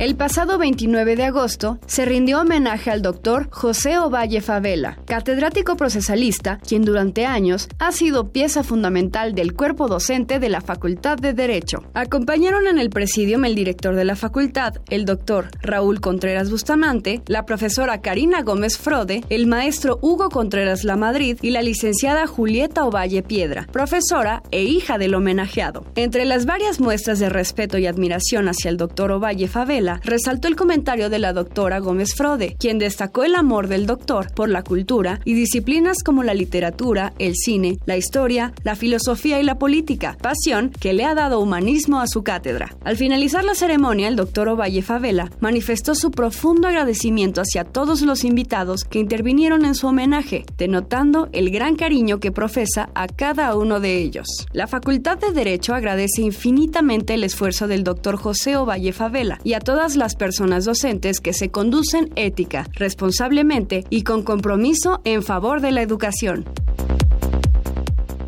El pasado 29 de agosto se rindió homenaje al doctor José Ovalle Favela, catedrático procesalista, quien durante años ha sido pieza fundamental del cuerpo docente de la Facultad de Derecho. Acompañaron en el presidium el director de la facultad, el doctor Raúl Contreras Bustamante, la profesora Karina Gómez Frode, el maestro Hugo Contreras La Madrid y la licenciada Julieta Ovalle Piedra, profesora e hija del homenajeado. Entre las varias muestras de respeto y admiración hacia el doctor Ovalle Favela, resaltó el comentario de la doctora Gómez Frode, quien destacó el amor del doctor por la cultura y disciplinas como la literatura, el cine, la historia, la filosofía y la política, pasión que le ha dado humanismo a su cátedra. Al finalizar la ceremonia, el doctor Ovalle Favela manifestó su profundo agradecimiento hacia todos los invitados que intervinieron en su homenaje, denotando el gran cariño que profesa a cada uno de ellos. La Facultad de Derecho agradece infinitamente el esfuerzo del doctor José Ovalle Favela y a todas las personas docentes que se conducen ética, responsablemente y con compromiso en favor de la educación.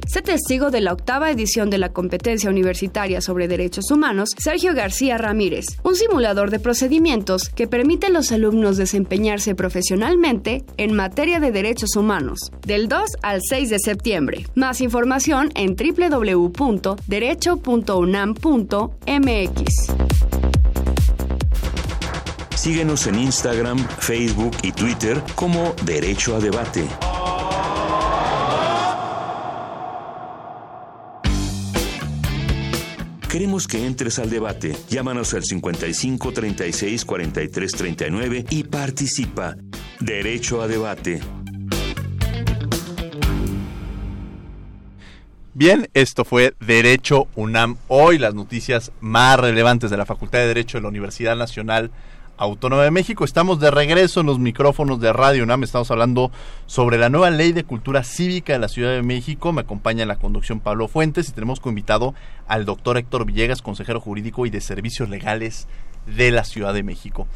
Sé testigo de la octava edición de la competencia universitaria sobre derechos humanos, Sergio García Ramírez, un simulador de procedimientos que permite a los alumnos desempeñarse profesionalmente en materia de derechos humanos, del 2 al 6 de septiembre. Más información en www.derecho.unam.mx. Síguenos en Instagram, Facebook y Twitter como Derecho a Debate. Queremos que entres al debate. Llámanos al 55 36 43 39 y participa. Derecho a debate. Bien, esto fue Derecho UNAM. Hoy las noticias más relevantes de la Facultad de Derecho de la Universidad Nacional Autónoma de México. Estamos de regreso en los micrófonos de Radio UNAM. Estamos hablando sobre la nueva ley de cultura cívica de la Ciudad de México. Me acompaña en la conducción Pablo Fuentes y tenemos como invitado al doctor Héctor Villegas, consejero jurídico y de servicios legales de la Ciudad de México.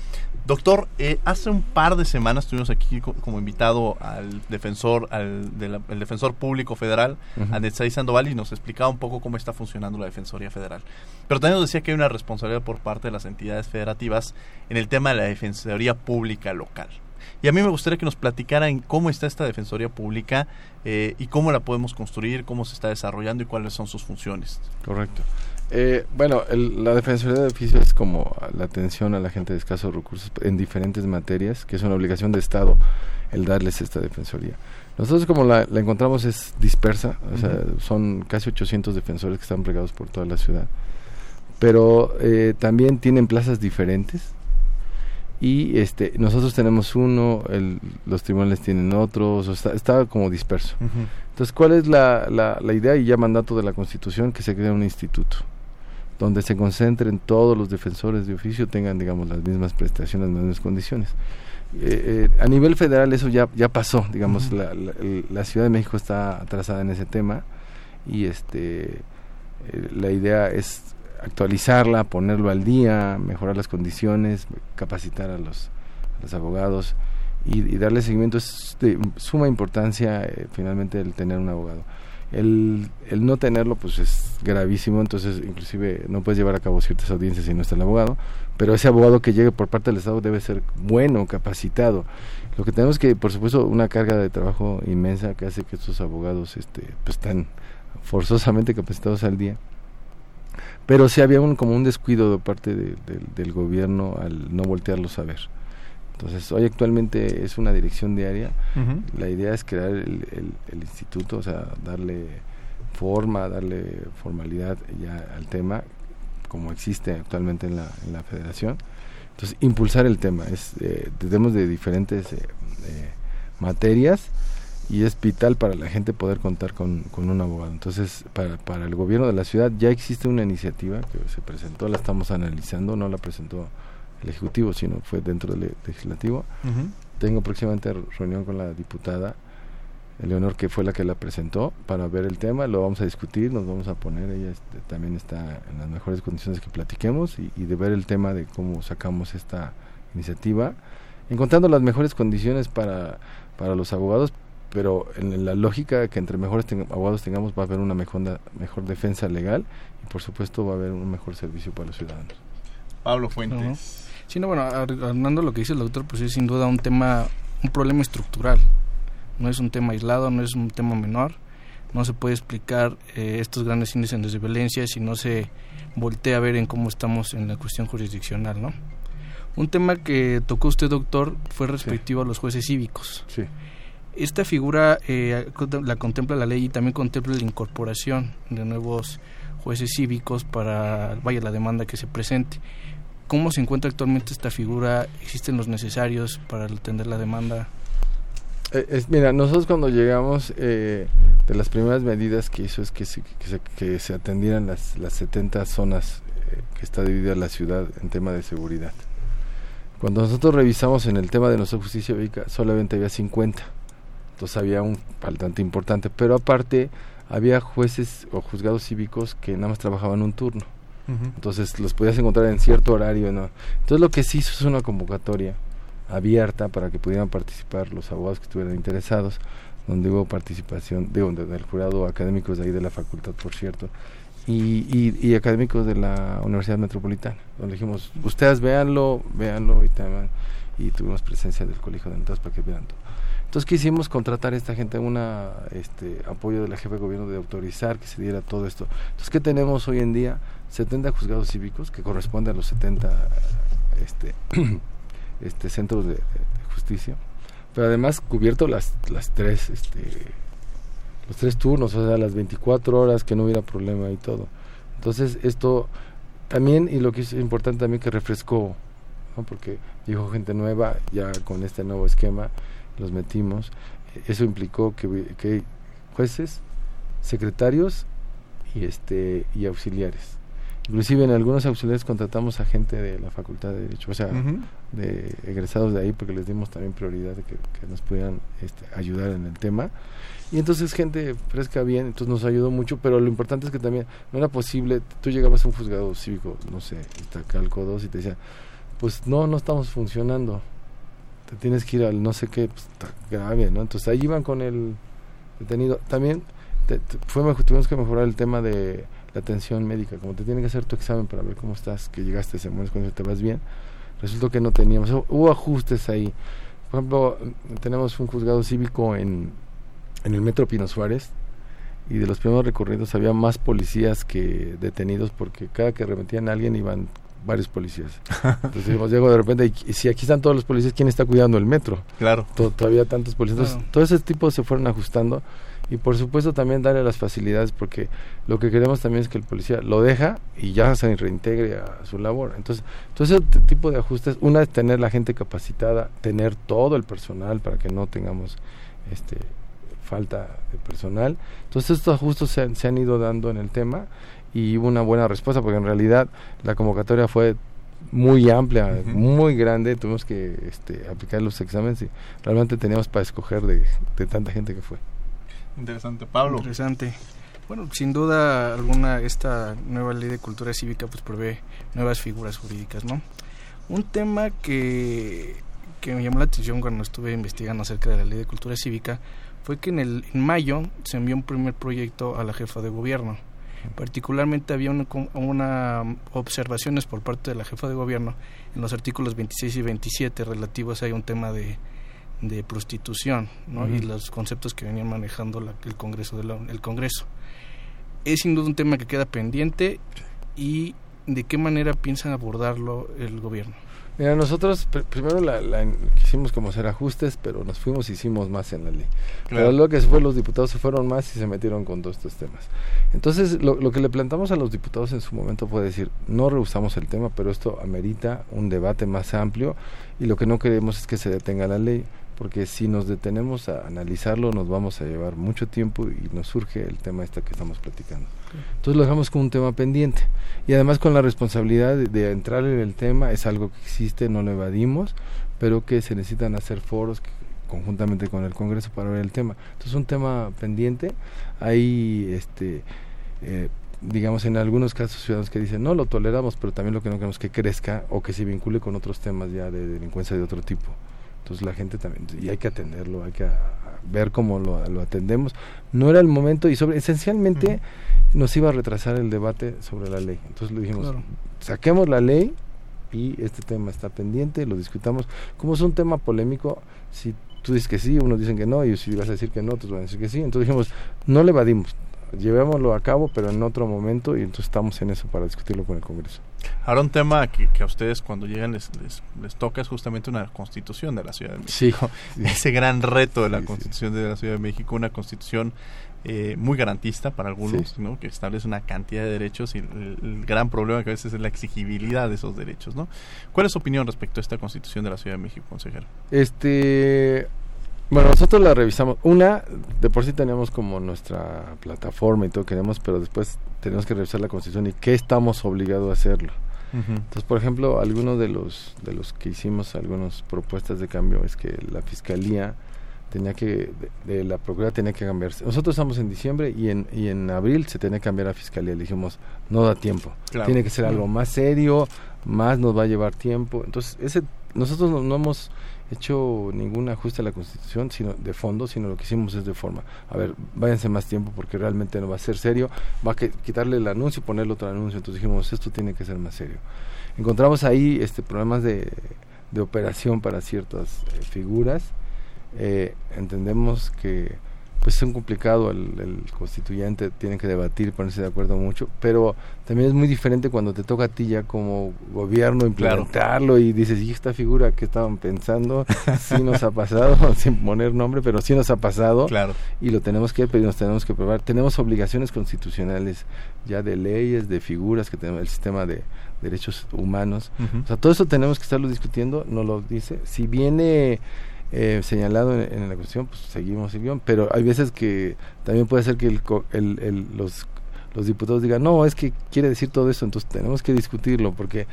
Doctor, eh, hace un par de semanas tuvimos aquí como invitado al defensor, al el defensor público federal, uh Sandoval, y nos explicaba un poco cómo está funcionando la Defensoría Federal. Pero también nos decía que hay una responsabilidad por parte de las entidades federativas en el tema de la Defensoría Pública local. Y a mí me gustaría que nos platicaran cómo está esta Defensoría Pública eh, y cómo la podemos construir, cómo se está desarrollando y cuáles son sus funciones. Correcto. Eh, bueno, la Defensoría de Oficio es como la atención a la gente de escasos recursos en diferentes materias, que es una obligación de Estado el darles esta Defensoría. Nosotros como la, encontramos es dispersa, o sea, son casi 800 defensores que están plegados por toda la ciudad, pero eh, también tienen plazas diferentes y este nosotros tenemos uno, los tribunales tienen otros, está, como disperso. Entonces, ¿cuál es la, la, la idea y ya mandato de la Constitución? Que se cree un instituto donde se concentren todos los defensores de oficio, tengan, digamos, las mismas prestaciones, las mismas condiciones. Eh, eh, a nivel federal eso ya, ya pasó, digamos, la, la, Ciudad de México está atrasada en ese tema y este eh, la idea es actualizarla, ponerlo al día, mejorar las condiciones, capacitar a los, los abogados y, darle seguimiento. Es de suma importancia finalmente el tener un abogado el, el no tenerlo pues es gravísimo, entonces inclusive no puedes llevar a cabo ciertas audiencias si no está el abogado, pero ese abogado que llegue por parte del Estado debe ser bueno, capacitado. Lo que tenemos que, por supuesto, una carga de trabajo inmensa que hace que estos abogados este, pues están forzosamente capacitados al día. Pero sí había un, como un descuido de parte del gobierno al no voltearlos a ver. Entonces, hoy actualmente es una dirección diaria. La idea es crear el, el, instituto, o sea, darle forma, darle formalidad ya al tema, como existe actualmente en la, en la federación. Entonces, impulsar el tema. Es, eh, tenemos de diferentes eh, eh, materias y es vital para la gente poder contar con, con un abogado. Entonces, para, para el gobierno de la ciudad ya existe una iniciativa que se presentó, la estamos analizando, no la presentó el Ejecutivo, sino fue dentro del Legislativo. Tengo próximamente reunión con la diputada Eleonor, que fue la que la presentó, para ver el tema. Lo vamos a discutir, nos vamos a poner. Ella este, también está en las mejores condiciones que platiquemos y, de ver el tema de cómo sacamos esta iniciativa, encontrando las mejores condiciones para, para los abogados, pero en la lógica que entre mejores abogados tengamos va a haber una mejor, mejor defensa legal y por supuesto va a haber un mejor servicio para los ciudadanos. Pablo Fuentes. Sí, no, bueno, hablando lo que dice el doctor, pues es sin duda un tema, un problema estructural. No es un tema aislado, no es un tema menor. No se puede explicar eh, estos grandes índices de violencia si no se voltea a ver en cómo estamos en la cuestión jurisdiccional, ¿no? Un tema que tocó usted, doctor, fue respectivo a los jueces cívicos. Sí. Esta figura eh, la contempla la ley y también contempla la incorporación de nuevos jueces cívicos para, vaya, la demanda que se presente. ¿Cómo se encuentra actualmente esta figura? ¿Existen los necesarios para atender la demanda? Eh, mira, nosotros cuando llegamos, eh, de las primeras medidas que hizo es que se, que se, atendieran las, las 70 zonas eh, que está dividida la ciudad en tema de seguridad. Cuando nosotros revisamos en el tema de nuestra justicia cívica, solamente había 50. Entonces había un faltante importante. Pero aparte, había jueces o juzgados cívicos que nada más trabajaban un turno. Entonces los podías encontrar en cierto horario. Entonces lo que se hizo es una convocatoria abierta para que pudieran participar los abogados que estuvieran interesados, donde hubo participación de, del jurado académicos de ahí de la facultad, por cierto, y, y, académicos de la Universidad Metropolitana, donde dijimos, ustedes véanlo, véanlo y, y tuvimos presencia del Colegio de Notas para que vean todo. Entonces quisimos contratar a esta gente un este, apoyo de la jefe de gobierno de autorizar que se diera todo esto. Entonces, ¿qué tenemos hoy en día? 70 juzgados cívicos que corresponden a los 70 este, este, centros de, justicia, pero además cubierto las, las tres, este, los tres turnos, o sea, las 24 horas que no hubiera problema y todo. Entonces, esto también, y lo que es importante también que refrescó, porque dijo gente nueva ya con este nuevo esquema, los metimos. Eso implicó que, que jueces, secretarios y este y auxiliares. Inclusive en algunos auxiliares contratamos a gente de la Facultad de Derecho, o sea, de egresados de ahí, porque les dimos también prioridad de que, nos pudieran este, ayudar en el tema. Y entonces gente fresca bien, entonces nos ayudó mucho, pero lo importante es que también no era posible, tú llegabas a un juzgado cívico, no sé, Calco 2 y te decía, pues no, no estamos funcionando te tienes que ir al no sé qué, pues está grave, ¿no? Entonces ahí iban con el detenido. También fue, tuvimos que mejorar el tema de la atención médica, como te tienen que hacer tu examen para ver cómo estás, que llegaste ese momento cuando te vas bien. Resultó que no teníamos, hubo ajustes ahí. Por ejemplo, tenemos un juzgado cívico en, en el Metro Pino Suárez, y de los primeros recorridos había más policías que detenidos porque cada que remetían a alguien iban varios policías. Entonces dijimos, llego de repente, y, si aquí están todos los policías, ¿quién está cuidando el metro? Claro. todavía tantos policías. Entonces, todo ese tipo se fueron ajustando y por supuesto también darle las facilidades porque lo que queremos también es que el policía lo deja y ya se reintegre a su labor. Entonces, todo ese tipo de ajustes, una es tener la gente capacitada, tener todo el personal para que no tengamos este falta de personal. Entonces estos ajustes se se han ido dando en el tema y hubo una buena respuesta porque en realidad la convocatoria fue muy amplia, muy grande, tuvimos que este, aplicar los exámenes y realmente teníamos para escoger de, tanta gente que fue. Interesante, Pablo. Interesante. Bueno, sin duda alguna esta nueva ley de cultura cívica pues prevé nuevas figuras jurídicas, ¿no? Un tema que, que me llamó la atención cuando estuve investigando acerca de la ley de cultura cívica fue que en, el, en mayo se envió un primer proyecto a la jefa de gobierno Particularmente había una, observaciones por parte de la jefa de gobierno en los artículos 26 y 27 relativos a un tema de, de prostitución ¿no? y los conceptos que venían manejando el Congreso. De el Congreso. Es sin duda un tema que queda pendiente y de qué manera piensan abordarlo el gobierno. Mira, nosotros primero la, quisimos como hacer ajustes, pero nos fuimos y hicimos más en la ley. Pero lo que se fue, los diputados se fueron más y se metieron con todos estos temas. Entonces, lo, lo que le plantamos a los diputados en su momento fue decir, no rehusamos el tema, pero esto amerita un debate más amplio y lo que no queremos es que se detenga la ley porque si nos detenemos a analizarlo nos vamos a llevar mucho tiempo y nos surge el tema este que estamos platicando. Entonces lo dejamos como un tema pendiente y además con la responsabilidad de, entrar en el tema es algo que existe, no lo evadimos, pero que se necesitan hacer foros conjuntamente con el Congreso para ver el tema. Entonces un tema pendiente, hay este eh, digamos en algunos casos ciudadanos que dicen no lo toleramos, pero también lo que no queremos que crezca o que se vincule con otros temas ya de delincuencia de otro tipo. Entonces la gente también, y hay que atenderlo, hay que ver cómo lo, atendemos. No era el momento y sobre esencialmente nos iba a retrasar el debate sobre la ley. Entonces le dijimos, saquemos la ley y este tema está pendiente, lo discutamos. Como es un tema polémico, si tú dices que sí, unos dicen que no, y si vas a decir que no, otros van a decir que sí. Entonces dijimos, no le evadimos, llevémoslo a cabo, pero en otro momento, y entonces estamos en eso para discutirlo con el Congreso. Ahora un tema que, a ustedes cuando llegan les, les, toca es justamente una constitución de la Ciudad de México. Sí. Ese gran reto de la constitución de la Ciudad de México, una constitución eh, muy garantista para algunos, ¿no? que establece una cantidad de derechos y el, gran problema que a veces es la exigibilidad de esos derechos. ¿no? ¿Cuál es su opinión respecto a esta constitución de la Ciudad de México, consejero? Este, bueno, nosotros la revisamos. Una, de por sí teníamos como nuestra plataforma y todo queremos, pero después tenemos que revisar la constitución y qué estamos obligados a hacerlo. Entonces, por ejemplo, algunos de los de los que hicimos algunas propuestas de cambio es que la fiscalía tenía que, de, la Procuraduría tenía que cambiarse. Nosotros estamos en diciembre y en, y en abril se tenía que cambiar a Fiscalía. Le dijimos, no da tiempo. Tiene que ser algo más serio, más nos va a llevar tiempo. Entonces, ese nosotros no, hemos hecho ningún ajuste a la Constitución sino de fondo, sino lo que hicimos es de forma. A ver, váyanse más tiempo porque realmente no va a ser serio. Va a quitarle el anuncio y ponerle otro anuncio. Entonces dijimos, esto tiene que ser más serio. Encontramos ahí este problemas de, de operación para ciertas eh, figuras eh, entendemos que pues es un complicado, el, constituyente tiene que debatir, ponerse de acuerdo mucho, pero también es muy diferente cuando te toca a ti ya como gobierno implementarlo y dices, ¿y esta figura que estaban pensando? Sí nos ha pasado, sin poner nombre, pero sí nos ha pasado claro. y lo tenemos que pedir, nos tenemos que probar. Tenemos obligaciones constitucionales ya de leyes, de figuras que tenemos, el sistema de derechos humanos. O sea, todo eso tenemos que estarlo discutiendo, no lo dice. Si viene eh, señalado en, la cuestión, pues seguimos el guion, pero hay veces que también puede ser que el, el, los, los diputados digan, no, es que quiere decir todo eso, entonces tenemos que discutirlo, porque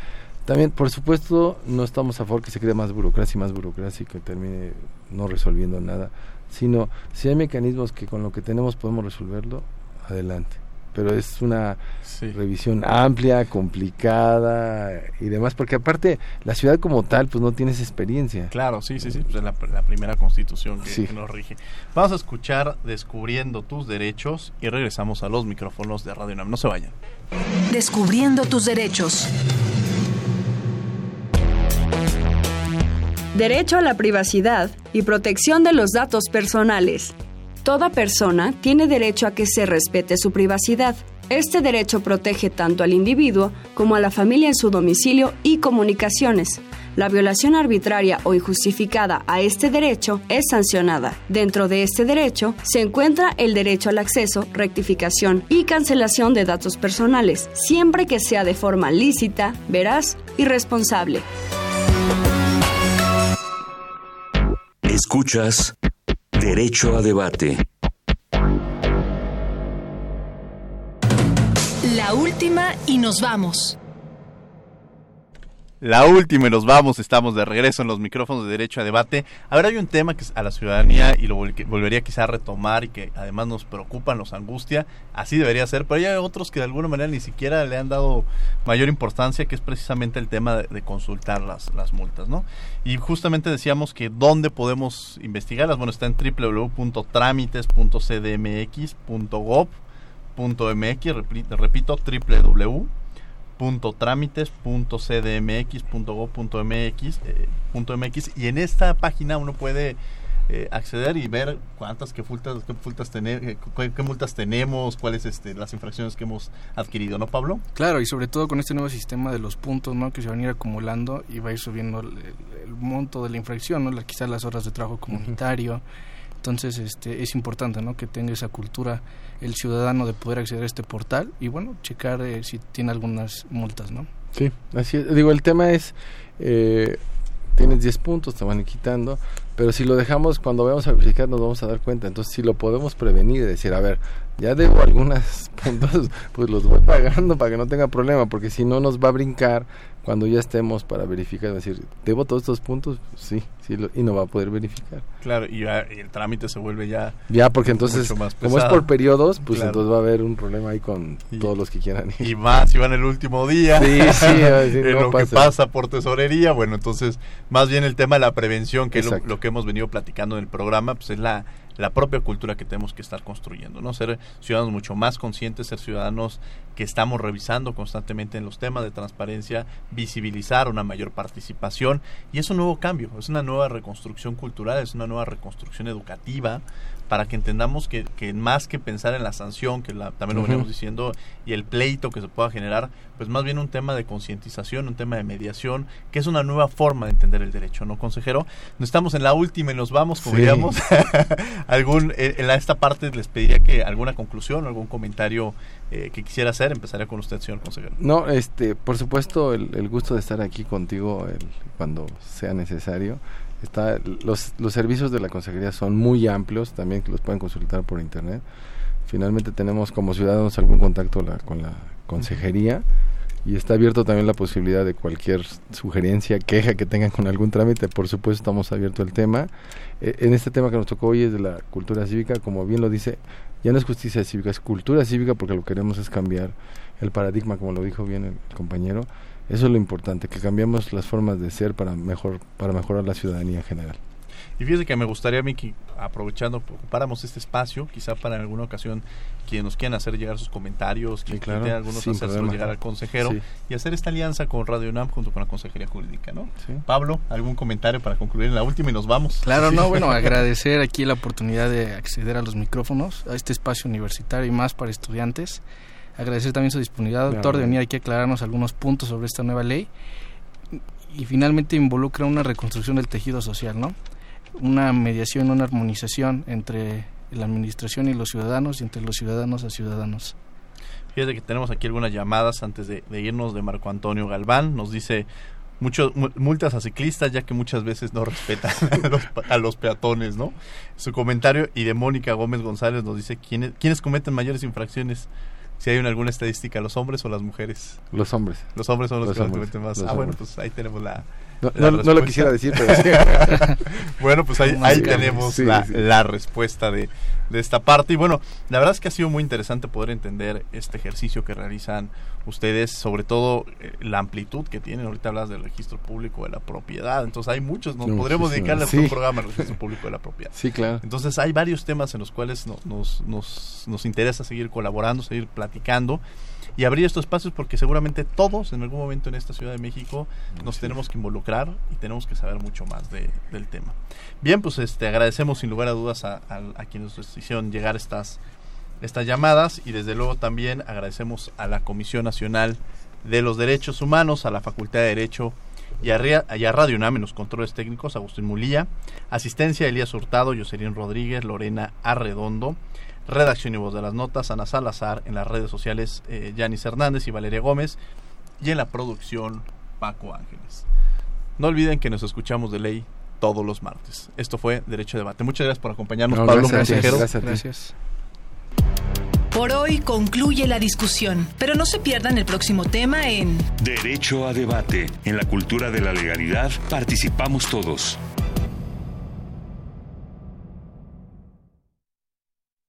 también, por supuesto, no estamos a favor que se cree más burocracia y más burocracia y que termine no resolviendo nada, sino si hay mecanismos que con lo que tenemos podemos resolverlo, adelante pero es una revisión amplia, complicada y demás, porque aparte la ciudad como tal pues no tienes experiencia. Claro, sí, sí, sí, pues es la, primera constitución que, nos rige. Vamos a escuchar Descubriendo tus derechos y regresamos a los micrófonos de Radio Nam. No se vayan. Descubriendo tus derechos. Derecho a la privacidad y protección de los datos personales. Toda persona tiene derecho a que se respete su privacidad. Este derecho protege tanto al individuo como a la familia en su domicilio y comunicaciones. La violación arbitraria o injustificada a este derecho es sancionada. Dentro de este derecho se encuentra el derecho al acceso, rectificación y cancelación de datos personales, siempre que sea de forma lícita, veraz y responsable. Escuchas Derecho a debate. La última y nos vamos. La última y nos vamos, estamos de regreso en los micrófonos de Derecho a Debate. Ahora hay un tema que a la ciudadanía y lo volvería quizá a retomar y que además nos preocupa, nos angustia, así debería ser, pero hay otros que de alguna manera ni siquiera le han dado mayor importancia, que es precisamente el tema de, consultar las, las multas, ¿no? Y justamente decíamos que dónde podemos investigarlas, bueno, está en www.trámites.cdmx.gov.mx, repito, www trámites.cdmx.go.mx eh, .mx, y en esta página uno puede eh, acceder y ver cuántas que multas, qué multas, tener, eh, qué, multas tenemos, cuáles este, las infracciones que hemos adquirido, ¿no, Pablo? Claro, y sobre todo con este nuevo sistema de los puntos, ¿no? Que se van a ir acumulando y va a ir subiendo el, monto de la infracción, ¿no? quizás las horas de trabajo comunitario. Entonces, este, es importante, ¿no? Que tenga esa cultura el ciudadano de poder acceder a este portal y bueno, checar eh, si tiene algunas multas, ¿no? Sí, así es. Digo, el tema es, eh, tienes 10 puntos, te van quitando, pero si lo dejamos, cuando vayamos a verificar nos vamos a dar cuenta. Entonces, si lo podemos prevenir decir, a ver, ya debo algunas puntos, pues los voy pagando para que no tenga problema, porque si no nos va a brincar cuando ya estemos para verificar, decir, ¿debo todos estos puntos? Sí, sí, y no va a poder verificar. Claro, y, el trámite se vuelve ya... Ya, porque entonces, como es por periodos, pues entonces va a haber un problema ahí con todos los que quieran ir. Y más si van el último día, sí, sí, en lo que pasa por tesorería, bueno, entonces, más bien el tema de la prevención, que es lo, que hemos venido platicando en el programa, pues es la, la propia cultura que tenemos que estar construyendo, ¿no? Ser ciudadanos mucho más conscientes, ser ciudadanos que estamos revisando constantemente en los temas de transparencia, visibilizar una mayor participación y es un nuevo cambio, es una nueva reconstrucción cultural, es una nueva reconstrucción educativa para que entendamos que, que más que pensar en la sanción, que la, también lo veníamos diciendo, y el pleito que se pueda generar, pues más bien un tema de concientización, un tema de mediación, que es una nueva forma de entender el derecho, ¿no, consejero? No estamos en la última y nos vamos, como diríamos. algún, eh, en esta parte les pediría que alguna conclusión, algún comentario eh, que quisiera hacer, empezaría con usted, señor consejero. No, este, por supuesto, el, gusto de estar aquí contigo cuando sea necesario. Está, los, los servicios de la consejería son muy amplios, también que los pueden consultar por internet. Finalmente tenemos como ciudadanos algún contacto con la consejería y está abierto también la posibilidad de cualquier sugerencia, queja que tengan con algún trámite, por supuesto estamos abiertos al tema. E, en este tema que nos tocó hoy es de la cultura cívica, como bien lo dice, ya no es justicia cívica, es cultura cívica porque lo que queremos es cambiar el paradigma, como lo dijo bien el compañero, eso es lo importante, que cambiemos las formas de ser para, mejor, para mejorar la ciudadanía en general. Y fíjese que me gustaría a mí que, aprovechando, ocupáramos este espacio, quizá para en alguna ocasión quienes nos quieran hacer llegar sus comentarios, que claro, algunos hacerlo llegar al consejero y hacer esta alianza con Radio UNAM junto con la Consejería Jurídica, ¿no? Pablo, ¿algún comentario para concluir en la última y nos vamos? Claro, no, bueno, agradecer aquí la oportunidad de acceder a los micrófonos, a este espacio universitario y más para estudiantes agradecer también su disponibilidad, doctor, de venir aquí a aclararnos algunos puntos sobre esta nueva ley. Y finalmente involucra una reconstrucción del tejido social, ¿no? Una mediación, una armonización entre la administración y los ciudadanos y entre los ciudadanos a ciudadanos. Fíjate que tenemos aquí algunas llamadas antes de, irnos de Marco Antonio Galván. Nos dice muchos multas a ciclistas ya que muchas veces no respetan a los, a los, peatones, ¿no? Su comentario y de Mónica Gómez González nos dice quiénes, quiénes cometen mayores infracciones si hay alguna estadística, los hombres o las mujeres. Los hombres. Los hombres son los, que cometen más. ah, bueno, pues ahí tenemos la, no, no, lo quisiera decir, pero sí. bueno, pues ahí, ahí tenemos la, la, respuesta de, de, esta parte. Y bueno, la verdad es que ha sido muy interesante poder entender este ejercicio que realizan ustedes, sobre todo eh, la amplitud que tienen. Ahorita hablas del registro público de la propiedad. Entonces hay muchos, nos podremos dedicarle a un programa al registro público de la propiedad. Sí, claro. Entonces hay varios temas en los cuales nos, nos, nos interesa seguir colaborando, seguir platicando y abrir estos espacios porque seguramente todos en algún momento en esta Ciudad de México nos tenemos que involucrar y tenemos que saber mucho más de, del tema. Bien, pues este agradecemos sin lugar a dudas a, a, quienes nos hicieron llegar estas, estas llamadas y desde luego también agradecemos a la Comisión Nacional de los Derechos Humanos, a la Facultad de Derecho y a, y a Radio UNAM en los controles técnicos, Agustín Mulilla, asistencia Elías Hurtado, Jocelyn Rodríguez, Lorena Arredondo, redacción y voz de las notas, Ana Salazar, en las redes sociales, eh, Yanis Hernández y Valeria Gómez, y en la producción, Paco Ángeles. No olviden que nos escuchamos de ley todos los martes. Esto fue Derecho a Debate. Muchas gracias por acompañarnos, Pablo Consejero. gracias. Por hoy concluye la discusión, pero no se pierdan el próximo tema en Derecho a Debate. En la cultura de la legalidad participamos todos.